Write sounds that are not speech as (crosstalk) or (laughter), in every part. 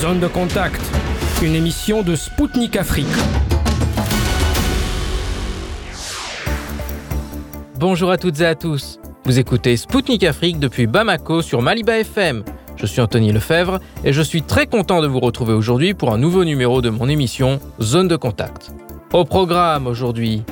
Zone de contact, une émission de Spoutnik Afrique. Bonjour à toutes et à tous. Vous écoutez Spoutnik Afrique depuis Bamako sur Maliba FM. Je suis Anthony Lefebvre et je suis très content de vous retrouver aujourd'hui pour un nouveau numéro de mon émission Zone de contact. Au programme aujourd'hui,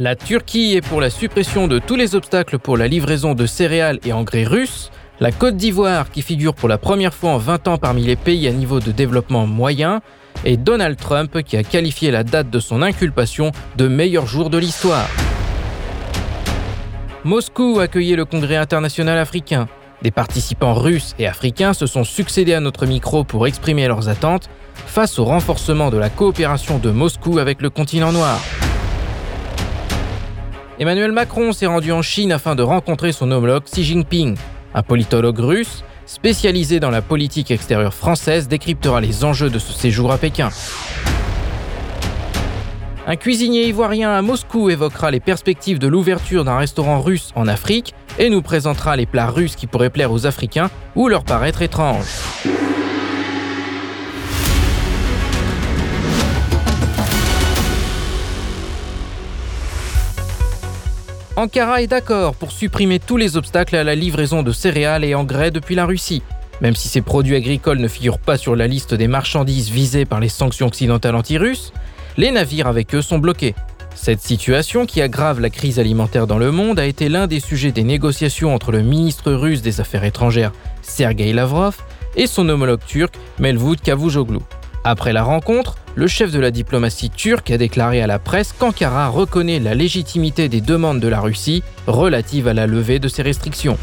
La Turquie est pour la suppression de tous les obstacles pour la livraison de céréales et engrais russes. La Côte d'Ivoire, qui figure pour la première fois en 20 ans parmi les pays à niveau de développement moyen. Et Donald Trump, qui a qualifié la date de son inculpation de meilleur jour de l'histoire. Moscou accueillait le Congrès international africain. Des participants russes et africains se sont succédés à notre micro pour exprimer leurs attentes face au renforcement de la coopération de Moscou avec le continent noir. Emmanuel Macron s'est rendu en Chine afin de rencontrer son homologue Xi Jinping. Un politologue russe, spécialisé dans la politique extérieure française, décryptera les enjeux de ce séjour à Pékin. Un cuisinier ivoirien à Moscou évoquera les perspectives de l'ouverture d'un restaurant russe en Afrique et nous présentera les plats russes qui pourraient plaire aux Africains ou leur paraître étranges. Ankara est d'accord pour supprimer tous les obstacles à la livraison de céréales et engrais depuis la Russie. Même si ces produits agricoles ne figurent pas sur la liste des marchandises visées par les sanctions occidentales anti-russes, les navires avec eux sont bloqués. Cette situation qui aggrave la crise alimentaire dans le monde a été l'un des sujets des négociations entre le ministre russe des Affaires étrangères, Sergei Lavrov, et son homologue turc, Melvut Cavusoglu. Après la rencontre, le chef de la diplomatie turque a déclaré à la presse qu'Ankara reconnaît la légitimité des demandes de la Russie relatives à la levée de ces restrictions.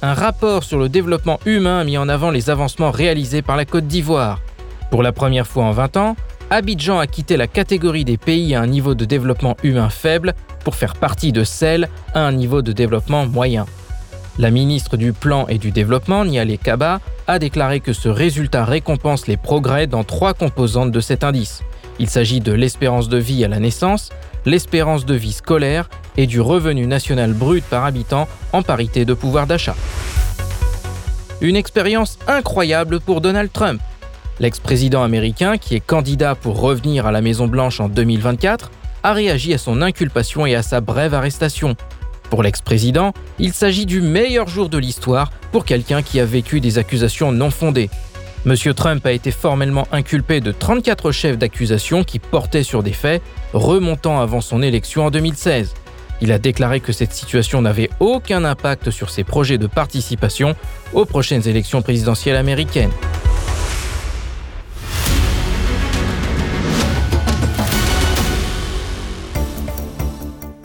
Un rapport sur le développement humain a mis en avant les avancements réalisés par la Côte d'Ivoire. Pour la première fois en 20 ans, Abidjan a quitté la catégorie des pays à un niveau de développement humain faible pour faire partie de celle à un niveau de développement moyen. La ministre du Plan et du Développement, Niale Kaba, a déclaré que ce résultat récompense les progrès dans trois composantes de cet indice. Il s'agit de l'espérance de vie à la naissance, l'espérance de vie scolaire et du revenu national brut par habitant en parité de pouvoir d'achat. Une expérience incroyable pour Donald Trump. L'ex-président américain, qui est candidat pour revenir à la Maison-Blanche en 2024, a réagi à son inculpation et à sa brève arrestation. Pour l'ex-président, il s'agit du meilleur jour de l'histoire pour quelqu'un qui a vécu des accusations non fondées. Monsieur Trump a été formellement inculpé de 34 chefs d'accusation qui portaient sur des faits remontant avant son élection en 2016. Il a déclaré que cette situation n'avait aucun impact sur ses projets de participation aux prochaines élections présidentielles américaines.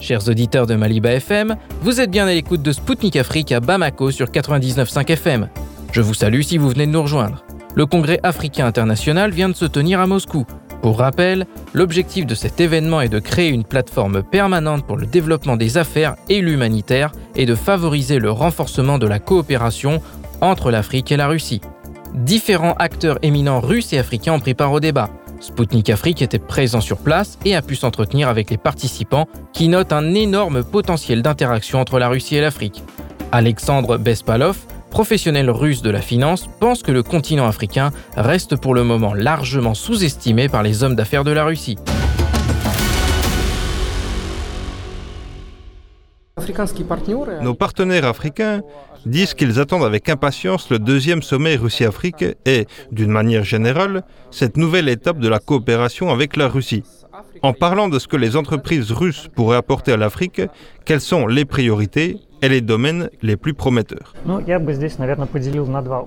Chers auditeurs de Maliba FM, vous êtes bien à l'écoute de Spoutnik Afrique à Bamako sur 99.5 FM. Je vous salue si vous venez de nous rejoindre. Le Congrès africain international vient de se tenir à Moscou. Pour rappel, l'objectif de cet événement est de créer une plateforme permanente pour le développement des affaires et l'humanitaire et de favoriser le renforcement de la coopération entre l'Afrique et la Russie. Différents acteurs éminents russes et africains ont pris part au débat. Spoutnik Afrique était présent sur place et a pu s'entretenir avec les participants qui notent un énorme potentiel d'interaction entre la Russie et l'Afrique. Alexandre Bespalov, professionnel russe de la finance, pense que le continent africain reste pour le moment largement sous-estimé par les hommes d'affaires de la Russie. Nos partenaires africains disent qu'ils attendent avec impatience le deuxième sommet Russie-Afrique et, d'une manière générale, cette nouvelle étape de la coopération avec la Russie. En parlant de ce que les entreprises russes pourraient apporter à l'Afrique, quelles sont les priorités et les domaines les plus prometteurs?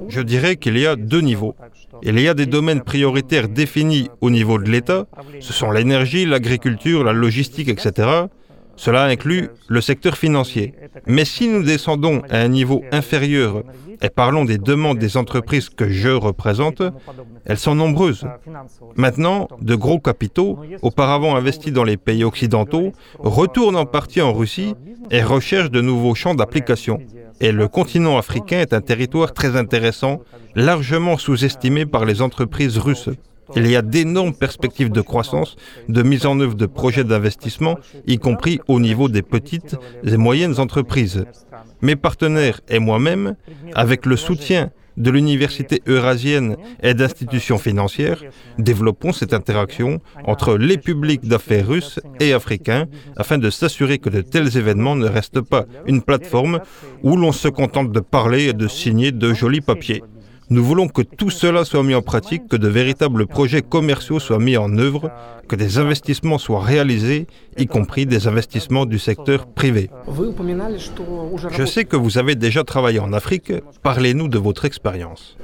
Je dirais qu'il y a deux niveaux. Il y a des domaines prioritaires définis au niveau de l'État, ce sont l'énergie, l'agriculture, la logistique, etc. Cela inclut le secteur financier. Mais si nous descendons à un niveau inférieur et parlons des demandes des entreprises que je représente, elles sont nombreuses. Maintenant, de gros capitaux, auparavant investis dans les pays occidentaux, retournent en partie en Russie et recherchent de nouveaux champs d'application. Et le continent africain est un territoire très intéressant, largement sous-estimé par les entreprises russes. Il y a d'énormes perspectives de croissance, de mise en œuvre de projets d'investissement, y compris au niveau des petites et moyennes entreprises. Mes partenaires et moi-même, avec le soutien de l'Université eurasienne et d'institutions financières, développons cette interaction entre les publics d'affaires russes et africains afin de s'assurer que de tels événements ne restent pas une plateforme où l'on se contente de parler et de signer de jolis papiers. Nous voulons que tout cela soit mis en pratique, que de véritables projets commerciaux soient mis en œuvre, que des investissements soient réalisés, y compris des investissements du secteur privé. Je sais que vous avez déjà travaillé en Afrique. Parlez-nous de votre expérience.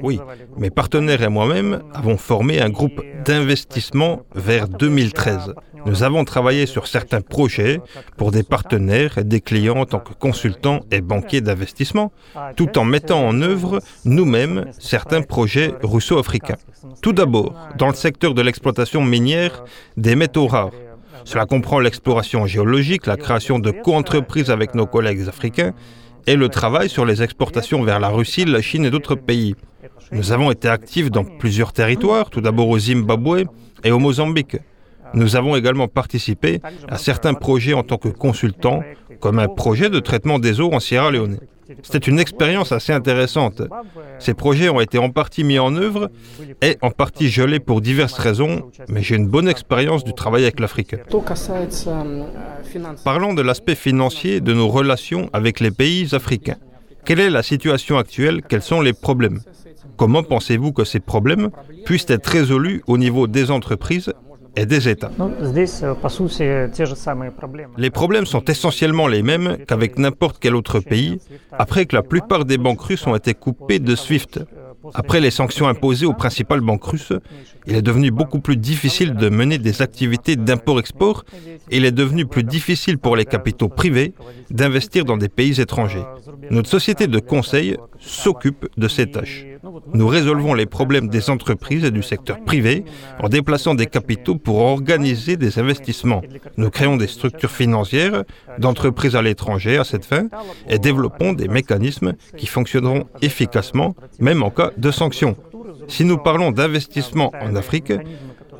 Oui, mes partenaires et moi-même avons formé un groupe d'investissement vers 2013. Nous avons travaillé sur certains projets pour des partenaires et des clients en tant que consultants et banquiers d'investissement, tout en mettant en œuvre nous-mêmes certains projets russo-africains. Tout d'abord, dans le secteur de l'exploitation minière des métaux rares. Cela comprend l'exploration géologique, la création de co-entreprises avec nos collègues africains et le travail sur les exportations vers la Russie, la Chine et d'autres pays. Nous avons été actifs dans plusieurs territoires, tout d'abord au Zimbabwe et au Mozambique. Nous avons également participé à certains projets en tant que consultants, comme un projet de traitement des eaux en Sierra Leone. C'était une expérience assez intéressante. Ces projets ont été en partie mis en œuvre et en partie gelés pour diverses raisons, mais j'ai une bonne expérience du travail avec l'Afrique. Parlons de l'aspect financier de nos relations avec les pays africains. Quelle est la situation actuelle? Quels sont les problèmes? Comment pensez-vous que ces problèmes puissent être résolus au niveau des entreprises des États. Les problèmes sont essentiellement les mêmes qu'avec n'importe quel autre pays, après que la plupart des banques russes ont été coupées de SWIFT. Après les sanctions imposées aux principales banques russes, il est devenu beaucoup plus difficile de mener des activités d'import-export et il est devenu plus difficile pour les capitaux privés d'investir dans des pays étrangers. Notre société de conseil s'occupe de ces tâches. Nous résolvons les problèmes des entreprises et du secteur privé en déplaçant des capitaux pour organiser des investissements. Nous créons des structures financières d'entreprises à l'étranger à cette fin et développons des mécanismes qui fonctionneront efficacement même en cas de sanctions. Si nous parlons d'investissement en Afrique,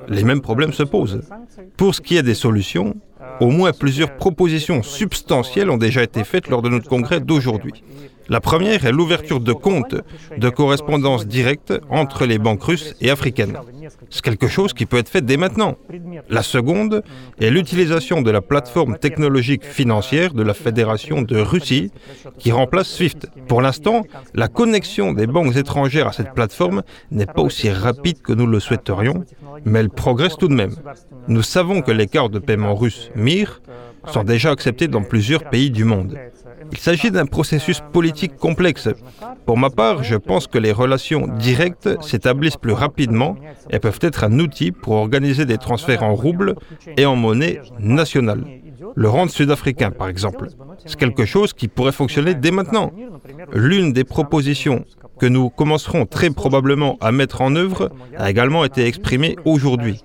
les mêmes problèmes se posent. Pour ce qui est des solutions, au moins plusieurs propositions substantielles ont déjà été faites lors de notre congrès d'aujourd'hui. La première est l'ouverture de comptes de correspondance directe entre les banques russes et africaines. C'est quelque chose qui peut être fait dès maintenant. La seconde est l'utilisation de la plateforme technologique financière de la Fédération de Russie qui remplace SWIFT. Pour l'instant, la connexion des banques étrangères à cette plateforme n'est pas aussi rapide que nous le souhaiterions, mais elle progresse tout de même. Nous savons que les cartes de paiement russes MIR sont déjà acceptées dans plusieurs pays du monde. Il s'agit d'un processus politique complexe. Pour ma part, je pense que les relations directes s'établissent plus rapidement et peuvent être un outil pour organiser des transferts en roubles et en monnaie nationale. Le rente sud-africain, par exemple. C'est quelque chose qui pourrait fonctionner dès maintenant. L'une des propositions que nous commencerons très probablement à mettre en œuvre a également été exprimée aujourd'hui.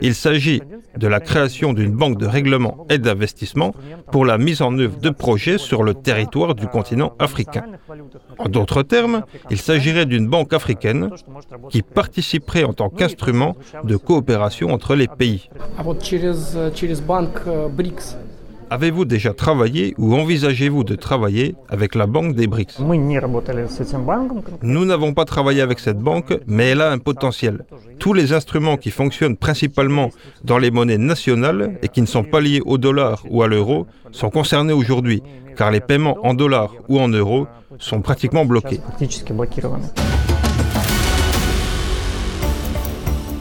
Il s'agit de la création d'une banque de règlement et d'investissement pour la mise en œuvre de projets sur le territoire du continent africain. En d'autres termes, il s'agirait d'une banque africaine qui participerait en tant qu'instrument de coopération entre les pays. Avez-vous déjà travaillé ou envisagez-vous de travailler avec la banque des BRICS Nous n'avons pas travaillé avec cette banque, mais elle a un potentiel. Tous les instruments qui fonctionnent principalement dans les monnaies nationales et qui ne sont pas liés au dollar ou à l'euro sont concernés aujourd'hui, car les paiements en dollars ou en euros sont pratiquement bloqués.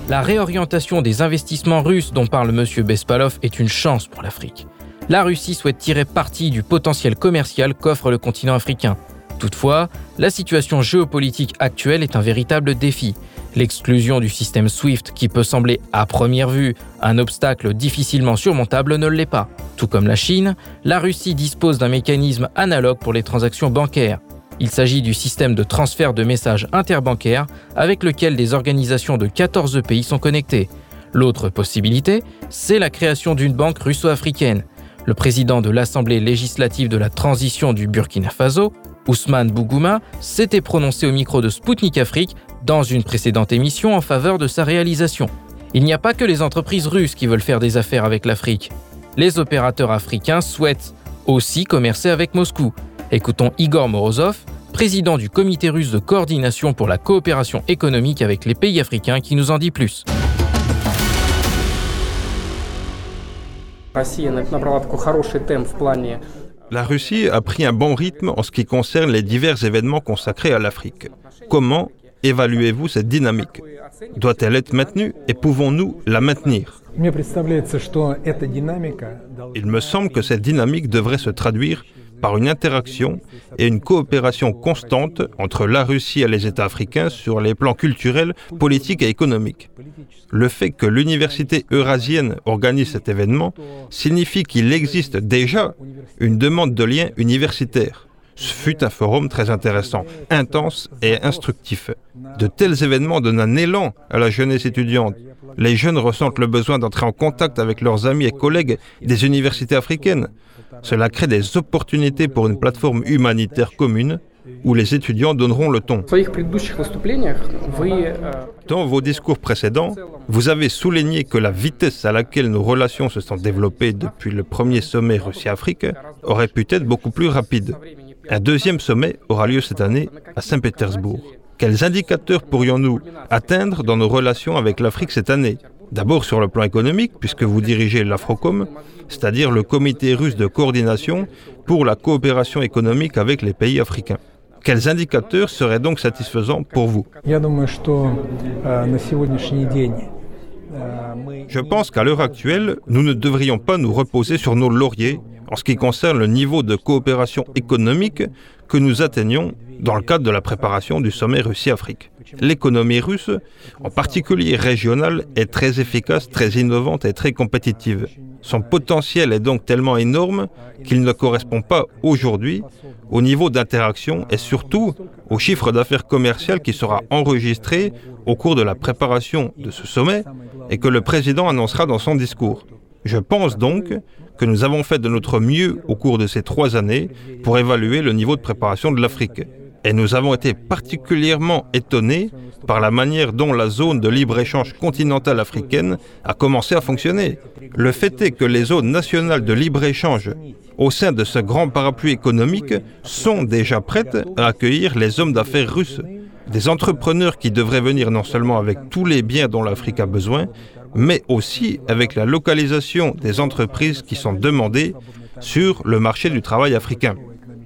La réorientation des investissements russes dont parle M. Bespalov est une chance pour l'Afrique la Russie souhaite tirer parti du potentiel commercial qu'offre le continent africain. Toutefois, la situation géopolitique actuelle est un véritable défi. L'exclusion du système SWIFT, qui peut sembler à première vue un obstacle difficilement surmontable, ne l'est pas. Tout comme la Chine, la Russie dispose d'un mécanisme analogue pour les transactions bancaires. Il s'agit du système de transfert de messages interbancaires avec lequel des organisations de 14 pays sont connectées. L'autre possibilité, c'est la création d'une banque russo-africaine. Le président de l'Assemblée législative de la transition du Burkina Faso, Ousmane Bougouma s'était prononcé au micro de Spoutnik Afrique dans une précédente émission en faveur de sa réalisation. Il n'y a pas que les entreprises russes qui veulent faire des affaires avec l'Afrique. Les opérateurs africains souhaitent aussi commercer avec Moscou. Écoutons Igor Morozov, président du comité russe de coordination pour la coopération économique avec les pays africains, qui nous en dit plus. La Russie a pris un bon rythme en ce qui concerne les divers événements consacrés à l'Afrique. Comment évaluez-vous cette dynamique? Doit-elle être maintenue et pouvons-nous la maintenir? Il me semble que cette dynamique devrait se traduire par une interaction et une coopération constante entre la Russie et les États africains sur les plans culturels, politiques et économiques. Le fait que l'université eurasienne organise cet événement signifie qu'il existe déjà une demande de lien universitaire. Ce fut un forum très intéressant, intense et instructif. De tels événements donnent un élan à la jeunesse étudiante. Les jeunes ressentent le besoin d'entrer en contact avec leurs amis et collègues des universités africaines. Cela crée des opportunités pour une plateforme humanitaire commune où les étudiants donneront le ton. Dans vos discours précédents, vous avez souligné que la vitesse à laquelle nos relations se sont développées depuis le premier sommet Russie-Afrique aurait pu être beaucoup plus rapide. Un deuxième sommet aura lieu cette année à Saint-Pétersbourg. Quels indicateurs pourrions-nous atteindre dans nos relations avec l'Afrique cette année? D'abord sur le plan économique, puisque vous dirigez l'AFROCOM, c'est-à-dire le comité russe de coordination pour la coopération économique avec les pays africains. Quels indicateurs seraient donc satisfaisants pour vous? Je pense qu'à l'heure actuelle, nous ne devrions pas nous reposer sur nos lauriers en ce qui concerne le niveau de coopération économique que nous atteignons dans le cadre de la préparation du sommet Russie-Afrique. L'économie russe, en particulier régionale, est très efficace, très innovante et très compétitive. Son potentiel est donc tellement énorme qu'il ne correspond pas aujourd'hui au niveau d'interaction et surtout au chiffre d'affaires commercial qui sera enregistré au cours de la préparation de ce sommet et que le président annoncera dans son discours. Je pense donc que nous avons fait de notre mieux au cours de ces trois années pour évaluer le niveau de préparation de l'Afrique. Et nous avons été particulièrement étonnés par la manière dont la zone de libre-échange continentale africaine a commencé à fonctionner. Le fait est que les zones nationales de libre-échange au sein de ce grand parapluie économique sont déjà prêtes à accueillir les hommes d'affaires russes. Des entrepreneurs qui devraient venir non seulement avec tous les biens dont l'Afrique a besoin, mais aussi avec la localisation des entreprises qui sont demandées sur le marché du travail africain.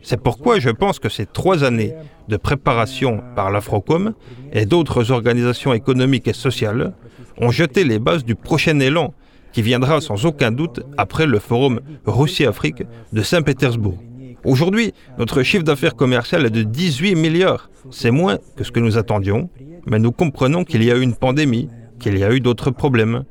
C'est pourquoi je pense que ces trois années de préparation par l'Afrocom et d'autres organisations économiques et sociales ont jeté les bases du prochain élan qui viendra sans aucun doute après le forum Russie-Afrique de Saint-Pétersbourg. Aujourd'hui, notre chiffre d'affaires commercial est de 18 milliards. C'est moins que ce que nous attendions, mais nous comprenons qu'il y a eu une pandémie, qu'il y a eu d'autres problèmes.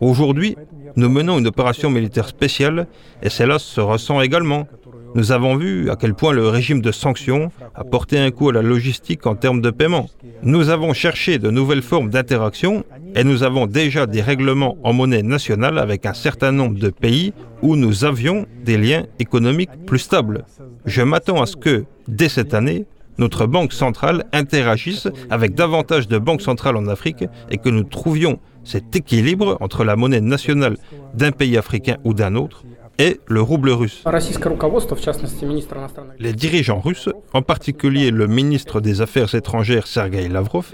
Aujourd'hui, nous menons une opération militaire spéciale et cela se ressent également. Nous avons vu à quel point le régime de sanctions a porté un coup à la logistique en termes de paiement. Nous avons cherché de nouvelles formes d'interaction et nous avons déjà des règlements en monnaie nationale avec un certain nombre de pays où nous avions des liens économiques plus stables. Je m'attends à ce que, dès cette année, notre banque centrale interagisse avec davantage de banques centrales en Afrique et que nous trouvions cet équilibre entre la monnaie nationale d'un pays africain ou d'un autre et le rouble russe. Les dirigeants russes, en particulier le ministre des Affaires étrangères Sergei Lavrov,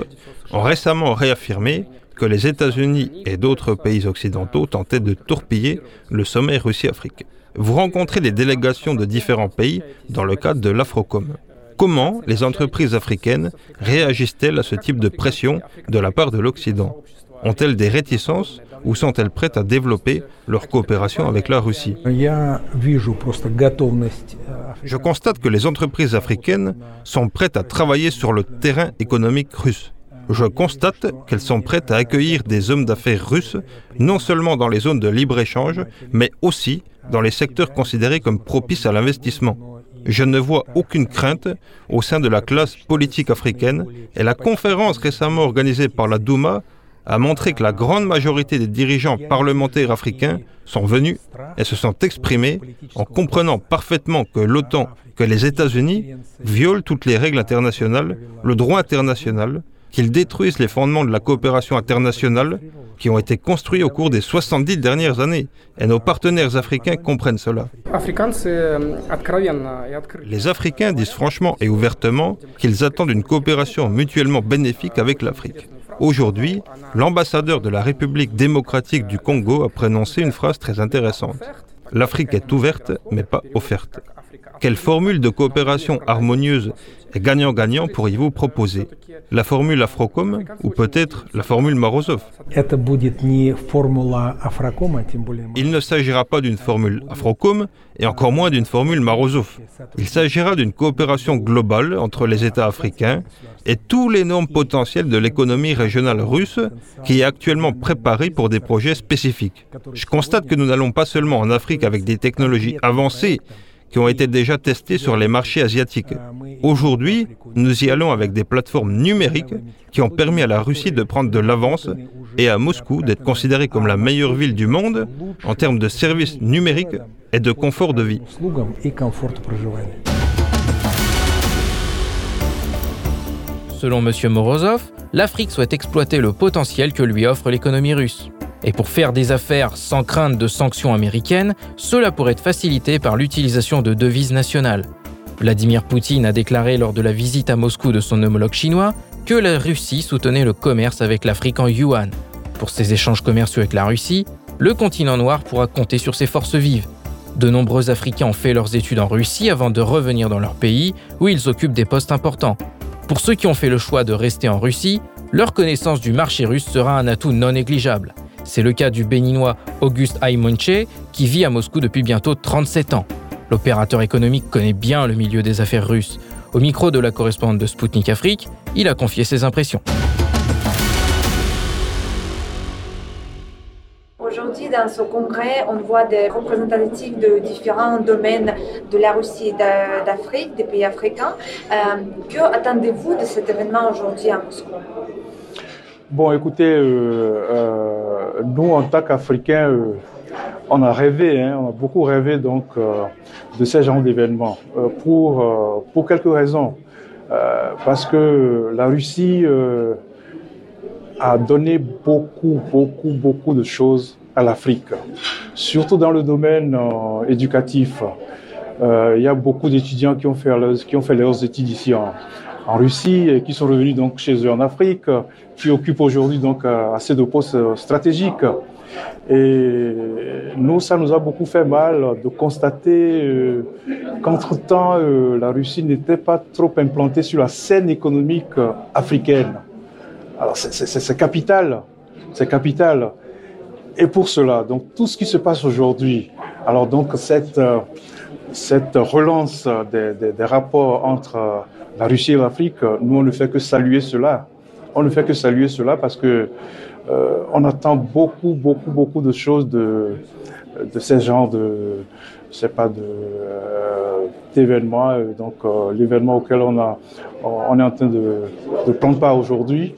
ont récemment réaffirmé que les États-Unis et d'autres pays occidentaux tentaient de torpiller le sommet Russie-Afrique. Vous rencontrez des délégations de différents pays dans le cadre de l'Afrocom. Comment les entreprises africaines réagissent-elles à ce type de pression de la part de l'Occident Ont-elles des réticences ou sont-elles prêtes à développer leur coopération avec la Russie Je constate que les entreprises africaines sont prêtes à travailler sur le terrain économique russe. Je constate qu'elles sont prêtes à accueillir des hommes d'affaires russes, non seulement dans les zones de libre-échange, mais aussi dans les secteurs considérés comme propices à l'investissement. Je ne vois aucune crainte au sein de la classe politique africaine et la conférence récemment organisée par la Douma a montré que la grande majorité des dirigeants parlementaires africains sont venus et se sont exprimés en comprenant parfaitement que l'OTAN, que les États-Unis violent toutes les règles internationales, le droit international, qu'ils détruisent les fondements de la coopération internationale qui ont été construits au cours des 70 dernières années. Et nos partenaires africains comprennent cela. Les Africains disent franchement et ouvertement qu'ils attendent une coopération mutuellement bénéfique avec l'Afrique. Aujourd'hui, l'ambassadeur de la République démocratique du Congo a prononcé une phrase très intéressante. L'Afrique est ouverte, mais pas offerte. Quelle formule de coopération harmonieuse et gagnant-gagnant pourriez-vous proposer? La formule Afrocom ou peut-être la formule Morozov Il ne s'agira pas d'une formule Afrocom et encore moins d'une formule Morozov. Il s'agira d'une coopération globale entre les États africains et tous les normes potentiels de l'économie régionale russe qui est actuellement préparée pour des projets spécifiques. Je constate que nous n'allons pas seulement en Afrique avec des technologies avancées, qui ont été déjà testés sur les marchés asiatiques. Aujourd'hui, nous y allons avec des plateformes numériques qui ont permis à la Russie de prendre de l'avance et à Moscou d'être considérée comme la meilleure ville du monde en termes de services numériques et de confort de vie. Selon M. Morozov, l'Afrique souhaite exploiter le potentiel que lui offre l'économie russe. Et pour faire des affaires sans crainte de sanctions américaines, cela pourrait être facilité par l'utilisation de devises nationales. Vladimir Poutine a déclaré lors de la visite à Moscou de son homologue chinois que la Russie soutenait le commerce avec l'Afrique en yuan. Pour ces échanges commerciaux avec la Russie, le continent noir pourra compter sur ses forces vives. De nombreux Africains ont fait leurs études en Russie avant de revenir dans leur pays où ils occupent des postes importants. Pour ceux qui ont fait le choix de rester en Russie, leur connaissance du marché russe sera un atout non négligeable. C'est le cas du béninois Auguste Aimonche, qui vit à Moscou depuis bientôt 37 ans. L'opérateur économique connaît bien le milieu des affaires russes. Au micro de la correspondante de Sputnik Afrique, il a confié ses impressions. Aujourd'hui, dans ce congrès, on voit des représentatifs de différents domaines de la Russie et d'Afrique, des pays africains. Euh, que attendez-vous de cet événement aujourd'hui à Moscou? Bon, écoutez, euh, euh, nous, en tant qu'Africains, euh, on a rêvé, hein, on a beaucoup rêvé donc de ces genres d'événements pour pour quelques raisons. parce que la Russie a donné beaucoup, beaucoup, beaucoup de choses à l'Afrique, surtout dans le domaine éducatif. Il y a beaucoup d'étudiants qui ont fait leurs, études ici en Russie et qui sont revenus donc chez eux en Afrique, qui occupent aujourd'hui donc euh, assez de postes euh, stratégiques. Et nous, ça nous a beaucoup fait mal de constater euh, qu'entre-temps, la Russie n'était pas trop implantée sur la scène économique africaine. Alors c'est capital, c'est capital. Et pour cela, donc tout ce qui se passe aujourd'hui, alors donc cette, cette relance des, des, des rapports entre la Russie et l'Afrique, nous, on ne fait que saluer cela. On ne fait que saluer cela parce que euh, on attend beaucoup, beaucoup, beaucoup de choses de, de ces genres de, je sais pas, euh, d'événements. Donc, euh, l'événement auquel on a, on est en train de, de prendre part aujourd'hui,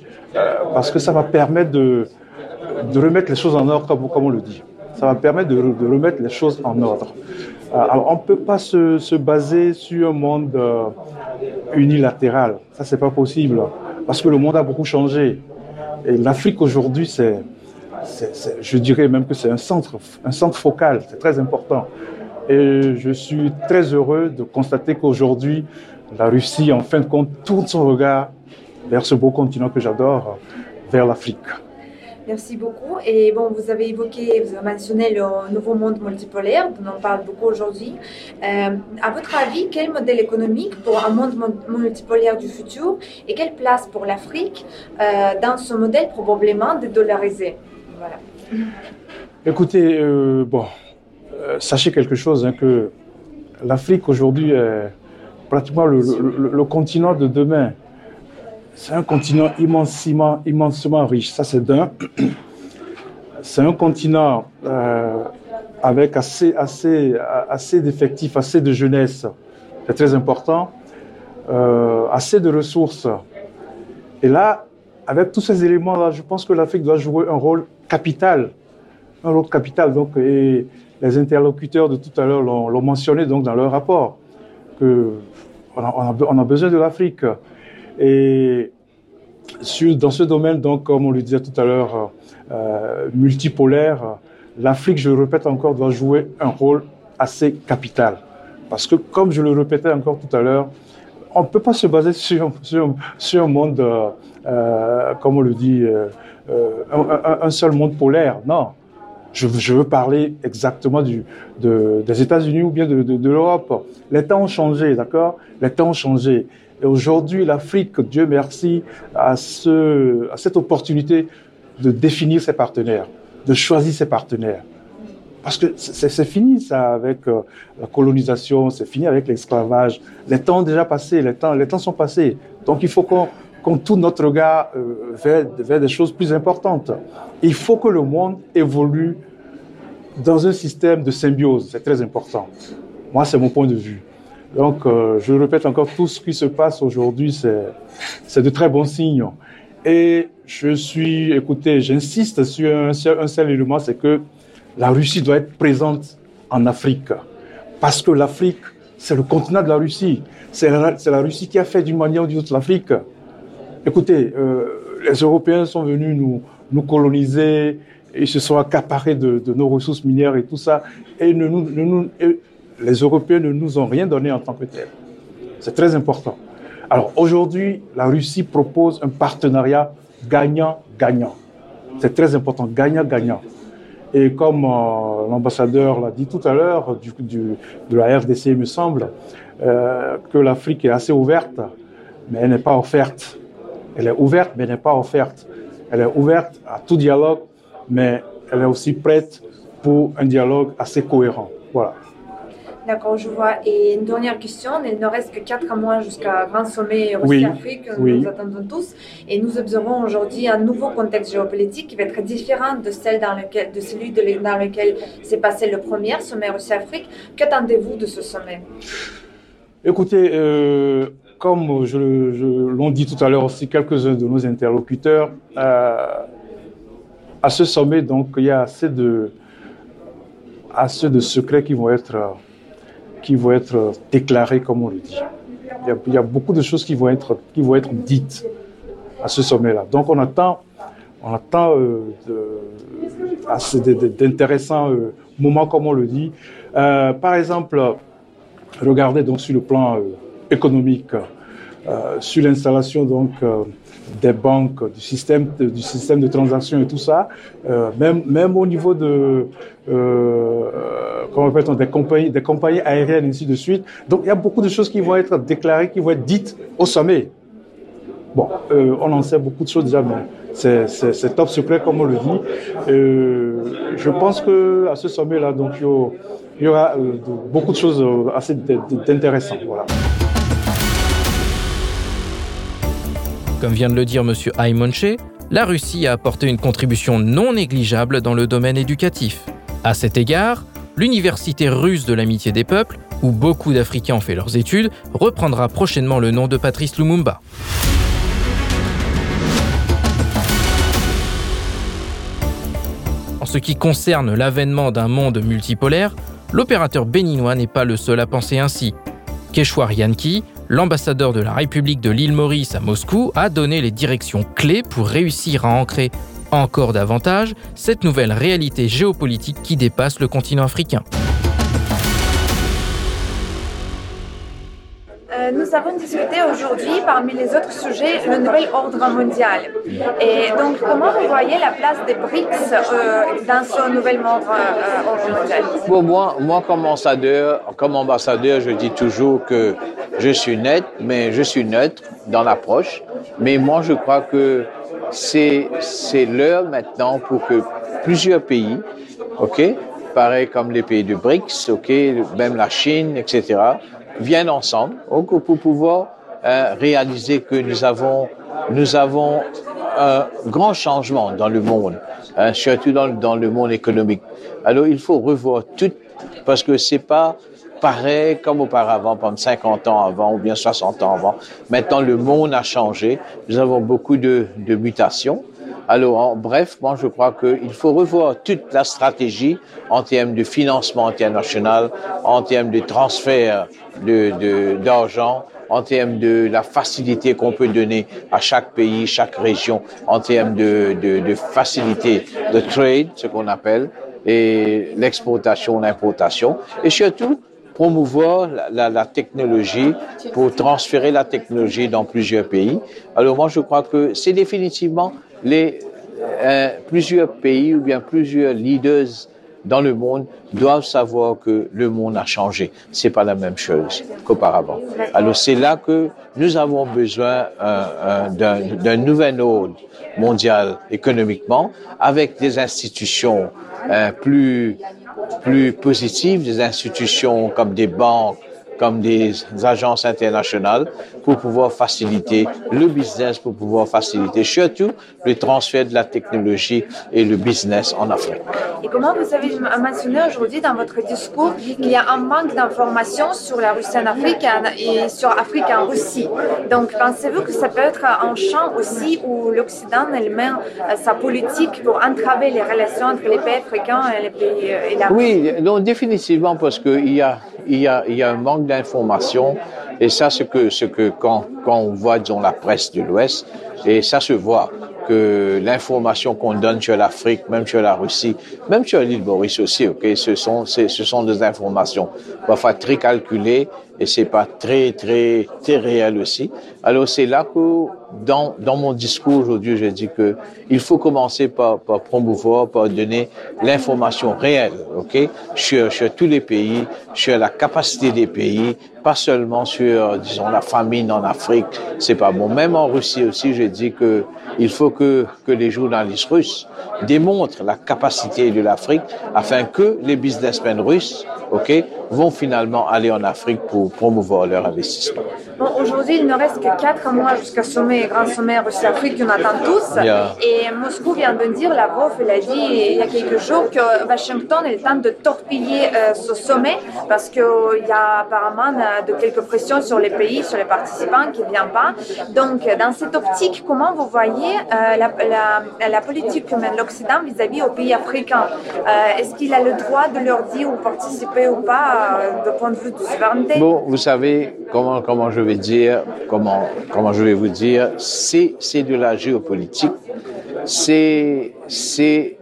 parce que ça va permettre de, de remettre les choses en ordre, comme, on le dit. Ça va permettre de, de remettre les choses en ordre. Alors, on ne peut pas se, se, baser sur un monde euh, unilatéral. Ça, c'est pas possible. Parce que le monde a beaucoup changé. Et l'Afrique aujourd'hui, c'est, je dirais même que c'est un centre, un centre focal. C'est très important. Et je suis très heureux de constater qu'aujourd'hui, la Russie, en fin de compte, tourne son regard vers ce beau continent que j'adore, vers l'Afrique. Merci beaucoup. Et bon, vous avez évoqué, vous avez mentionné le nouveau monde multipolaire, dont on parle beaucoup aujourd'hui. Euh, à votre avis, quel modèle économique pour un monde multipolaire du futur et quelle place pour l'Afrique euh, dans ce modèle probablement dédollarisé Voilà. (laughs) Écoutez, euh, bon, euh, sachez quelque chose, hein, que l'Afrique aujourd'hui est pratiquement le continent de demain c'est un continent immensément, immensement riche. Ça, c'est d'un. C'est un continent euh, avec assez, assez, assez d'effectifs, assez de jeunesse. C'est très important. Euh, assez de ressources. Et là, avec tous ces éléments-là, je pense que l'Afrique doit jouer un rôle capital. Un rôle capital. Donc, et les interlocuteurs de tout à l'heure l'ont mentionné donc, dans leur rapport, que on a, on a besoin de l'Afrique. Et dans ce domaine, donc, comme on le disait tout à l'heure, euh, multipolaire, l'Afrique, je le répète encore, doit jouer un rôle assez capital. Parce que, comme je le répétais encore tout à l'heure, on ne peut pas se baser sur, sur, sur un monde, euh, euh comme on le dit, un, seul monde polaire. Non. Je, veux parler exactement des États-Unis ou bien de l'Europe. Les temps ont changé, d'accord? Les temps ont changé. Et aujourd'hui, l'Afrique, Dieu merci, a, ce, a cette opportunité de définir ses partenaires, de choisir ses partenaires. Parce que c'est fini ça avec euh, la colonisation, c'est fini avec l'esclavage. Les temps ont déjà passé, les temps, les temps sont passés. Donc il faut qu'on qu tourne notre regard euh, vers, des choses plus importantes. Il faut que le monde évolue dans un système de symbiose, c'est très important. Moi, c'est mon point de vue. Donc, euh, je répète encore, tout ce qui se passe aujourd'hui, c'est de très bons signes. Et je suis, écoutez, j'insiste sur un seul, élément, c'est que la Russie doit être présente en Afrique. Parce que l'Afrique, c'est le continent de la Russie. C'est la, la, Russie qui a fait d'une manière ou d'une autre l'Afrique. Écoutez, euh, les Européens sont venus nous, nous coloniser, ils se sont accaparés de, de, nos ressources minières et tout ça. Et, ne, et les Européens ne nous ont rien donné en tant que tel. C'est très important. Alors aujourd'hui, la Russie propose un partenariat gagnant-gagnant. C'est très important, gagnant-gagnant. Et comme euh, l'ambassadeur l'a dit tout à l'heure, du, de la RDC, il me semble, euh, que l'Afrique est assez ouverte, mais elle n'est pas offerte. Elle est ouverte, mais elle n'est pas offerte. Elle est ouverte à tout dialogue, mais elle est aussi prête pour un dialogue assez cohérent. Voilà. D'accord, je vois. Et une dernière question, il ne reste que quatre mois jusqu'à grand sommet Russie-Afrique, oui, oui. nous attendons tous. Et nous observons aujourd'hui un nouveau contexte géopolitique qui va être différent de, celle dans lequel, de celui de, dans lequel s'est passé le premier sommet Russie-Afrique. Qu'attendez-vous de ce sommet? Écoutez, euh, comme je, je l'ont dit tout à l'heure aussi quelques-uns de nos interlocuteurs, euh, à ce sommet, donc, il y a assez de, assez de secrets qui vont être qui vont être déclarées, comme on le dit. Il y, a, beaucoup de choses qui vont être, qui vont être dites à ce sommet-là. Donc on attend, on attend euh, d'intéressants euh, moments, comme on le dit. Euh, par exemple, regardez donc sur le plan économique, euh, sur l'installation donc euh, des banques, du système, de, du système de transaction et tout ça, euh, même, même au niveau de, comment appelle-t-on, des compagnies, des compagnies aériennes, ainsi de suite. Donc, il y a beaucoup de choses qui vont être déclarées, qui vont être dites au sommet. Bon, on en sait beaucoup de choses déjà, mais c'est top secret, comme on le dit. Je pense que à ce sommet-là, donc, il y aura beaucoup de choses assez intéressantes. Voilà. Comme vient de le dire M. Aymonche, la Russie a apporté une contribution non négligeable dans le domaine éducatif. À cet égard, l'Université russe de l'amitié des peuples, où beaucoup d'Africains ont fait leurs études, reprendra prochainement le nom de Patrice Lumumba. En ce qui concerne l'avènement d'un monde multipolaire, l'opérateur béninois n'est pas le seul à penser ainsi. Keshwar Yanki, l'ambassadeur de la République de l'île Maurice à Moscou a donné les directions clés pour réussir à ancrer encore davantage cette nouvelle réalité géopolitique qui dépasse le continent africain. Euh, nous avons discuté aujourd'hui, parmi les autres sujets, le nouvel ordre mondial. Et donc, comment vous voyez la place des BRICS euh, dans ce nouvel ordre, euh, mondial? Bon, moi, moi comme, ambassadeur, je dis toujours que je suis net, mais je suis neutre dans l'approche. Mais moi, je crois que c'est l'heure maintenant pour que plusieurs pays, ok, pareil comme les pays du BRICS, ok, même la Chine, etc., viennent ensemble pour pouvoir euh, réaliser que nous avons, nous avons un grand changement dans le monde, hein, surtout dans, dans le monde économique. Alors il faut revoir tout parce que c'est pas pareil comme auparavant, comme 50 ans avant ou bien 60 ans avant. Maintenant, le monde a changé. Nous avons beaucoup de, de mutations. Alors, en bref, moi, je crois qu'il faut revoir toute la stratégie en termes de financement international, en termes de transfert d'argent, de, en termes de la facilité qu'on peut donner à chaque pays, chaque région, en termes de, de, de facilité de trade, ce qu'on appelle, et l'exportation, l'importation, et surtout promouvoir la, la, la, technologie pour transférer la technologie dans plusieurs pays. Alors moi, je crois que c'est définitivement les euh, plusieurs pays ou bien plusieurs leaders dans le monde doivent savoir que le monde a changé. C'est pas la même chose qu'auparavant. Alors c'est là que nous avons besoin euh, euh, d'un nouvel ordre mondial économiquement avec des institutions euh, plus plus positives, des institutions comme des banques, comme des agences internationales pour pouvoir faciliter le business, pour pouvoir faciliter surtout le transfert de la technologie et le business en Afrique. Et comment vous avez mentionné aujourd'hui dans votre discours qu'il y a un manque d'informations sur la Russie en Afrique et sur l'Afrique en Russie? Donc pensez-vous que ça peut être un champ aussi où l'Occident elle met euh, sa politique pour entraver les relations entre les pays africains et les pays euh, et la Oui, donc définitivement parce qu'il y a, il y, a, il y a un manque et ça, ce que, ce que quand, quand on voit, disons, la presse de l'Ouest, et ça se voit que l'information qu'on donne sur l'Afrique, même sur la Russie, même sur l'île Maurice aussi, ok, ce sont, ce sont des informations parfois très calculées et c'est pas très, très, très réel aussi. Alors c'est là que dans, dans mon discours aujourd'hui, je dis que il faut commencer par, par promouvoir, par donner l'information réelle, ok, sur, sur tous les pays, sur la capacité des pays, pas seulement sur, disons, la famine en Afrique, c'est pas bon. Même en Russie aussi, je dis que il faut que, que les journalistes russes démontrent la capacité de l'Afrique afin que les businessmen russes, ok, vont finalement aller en Afrique pour promouvoir leur investissement. Bon, aujourd'hui, il ne reste que quatre mois jusqu'au sommet, grand sommet Russie-Afrique qu'on attend tous. Yeah. Et Moscou vient de dire, Lavrov, il a dit il y a quelques jours que Washington est tente de torpiller euh, ce sommet parce qu'il y a apparemment euh, de quelques pressions sur les pays, sur les participants qui ne viennent pas. Donc, dans cette optique, comment vous voyez euh, la, la, la, politique que mène l'Occident vis-à-vis aux pays africains? Euh, Est-ce qu'il a le droit de leur dire ou participer ou pas euh, de point de vue de souveraineté Bon, vous savez comment, comment je vais dire, comment, comment je vais vous dire, c'est, c'est de la géopolitique. C'est, c'est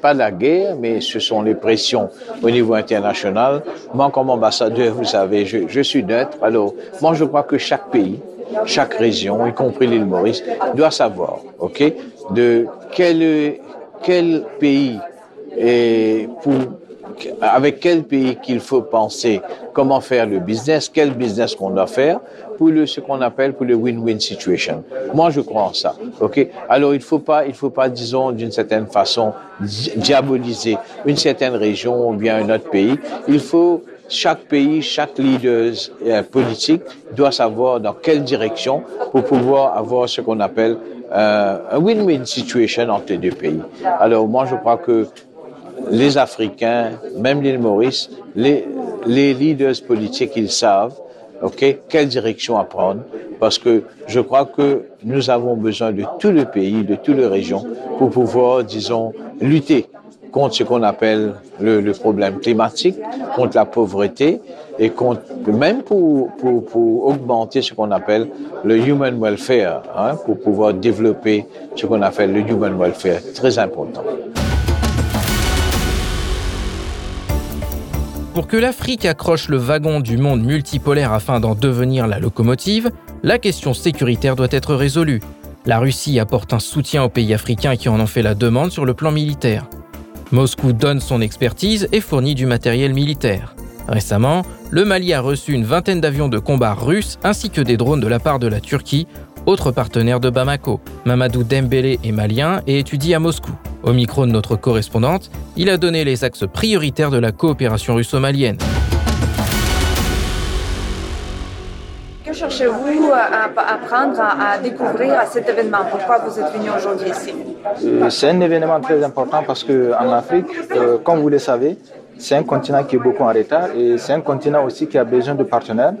pas la guerre, mais ce sont les pressions au niveau international. Moi, comme ambassadeur, vous savez, je, je suis neutre. Alors, moi, je crois que chaque pays, chaque région, y compris l'île Maurice, doit savoir, ok, de quel, quel pays et pour avec quel pays qu'il faut penser comment faire le business, quel business qu'on doit faire pour le, ce qu'on appelle pour le win-win situation. Moi, je crois en ça. OK? Alors, il faut pas, il faut pas, disons, d'une certaine façon, diaboliser une certaine région ou bien un autre pays. Il faut, chaque pays, chaque leader euh, politique doit savoir dans quelle direction pour pouvoir avoir ce qu'on appelle euh, un win-win situation entre les deux pays. Alors, moi, je crois que les Africains, même l'île Maurice, les, les leaders politiques, ils savent, OK, quelle direction à prendre, parce que je crois que nous avons besoin de tout le pays, de toute la région, pour pouvoir, disons, lutter contre ce qu'on appelle le, le, problème climatique, contre la pauvreté et contre, même pour, pour, pour augmenter ce qu'on appelle le human welfare, hein, pour pouvoir développer ce qu'on appelle le human welfare, très important. Pour que l'Afrique accroche le wagon du monde multipolaire afin d'en devenir la locomotive, la question sécuritaire doit être résolue. La Russie apporte un soutien aux pays africains qui en ont fait la demande sur le plan militaire. Moscou donne son expertise et fournit du matériel militaire. Récemment, le Mali a reçu une vingtaine d'avions de combat russes ainsi que des drones de la part de la Turquie, autre partenaire de Bamako. Mamadou Dembélé est malien et étudie à Moscou. Au micro de notre correspondante, il a donné les axes prioritaires de la coopération russo-malienne. Que cherchez-vous à apprendre, à découvrir à cet événement? Pourquoi vous êtes venu aujourd'hui ici? C'est un événement très important parce qu'en Afrique, euh, comme vous le savez, c'est un continent qui est beaucoup en retard et c'est un continent aussi qui a besoin de partenaires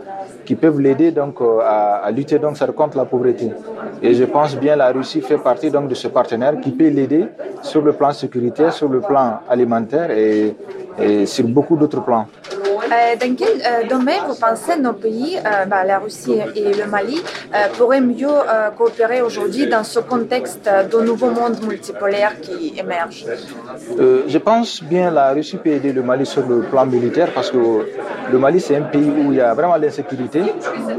qui peuvent l'aider donc à, à, lutter donc contre la pauvreté. Et je pense bien la Russie fait partie donc de ce partenaire qui peut l'aider sur le plan sécuritaire, sur le plan alimentaire et, et sur beaucoup d'autres plans. Euh, dans quel euh, domaine vous pensez nos pays, euh, bah, la Russie et le Mali, pourraient mieux coopérer aujourd'hui dans ce contexte de nouveau monde multipolaire qui émerge? Je pense bien la Russie peut aider le Mali sur le plan militaire parce que le Mali c'est un pays où il y a vraiment l'insécurité,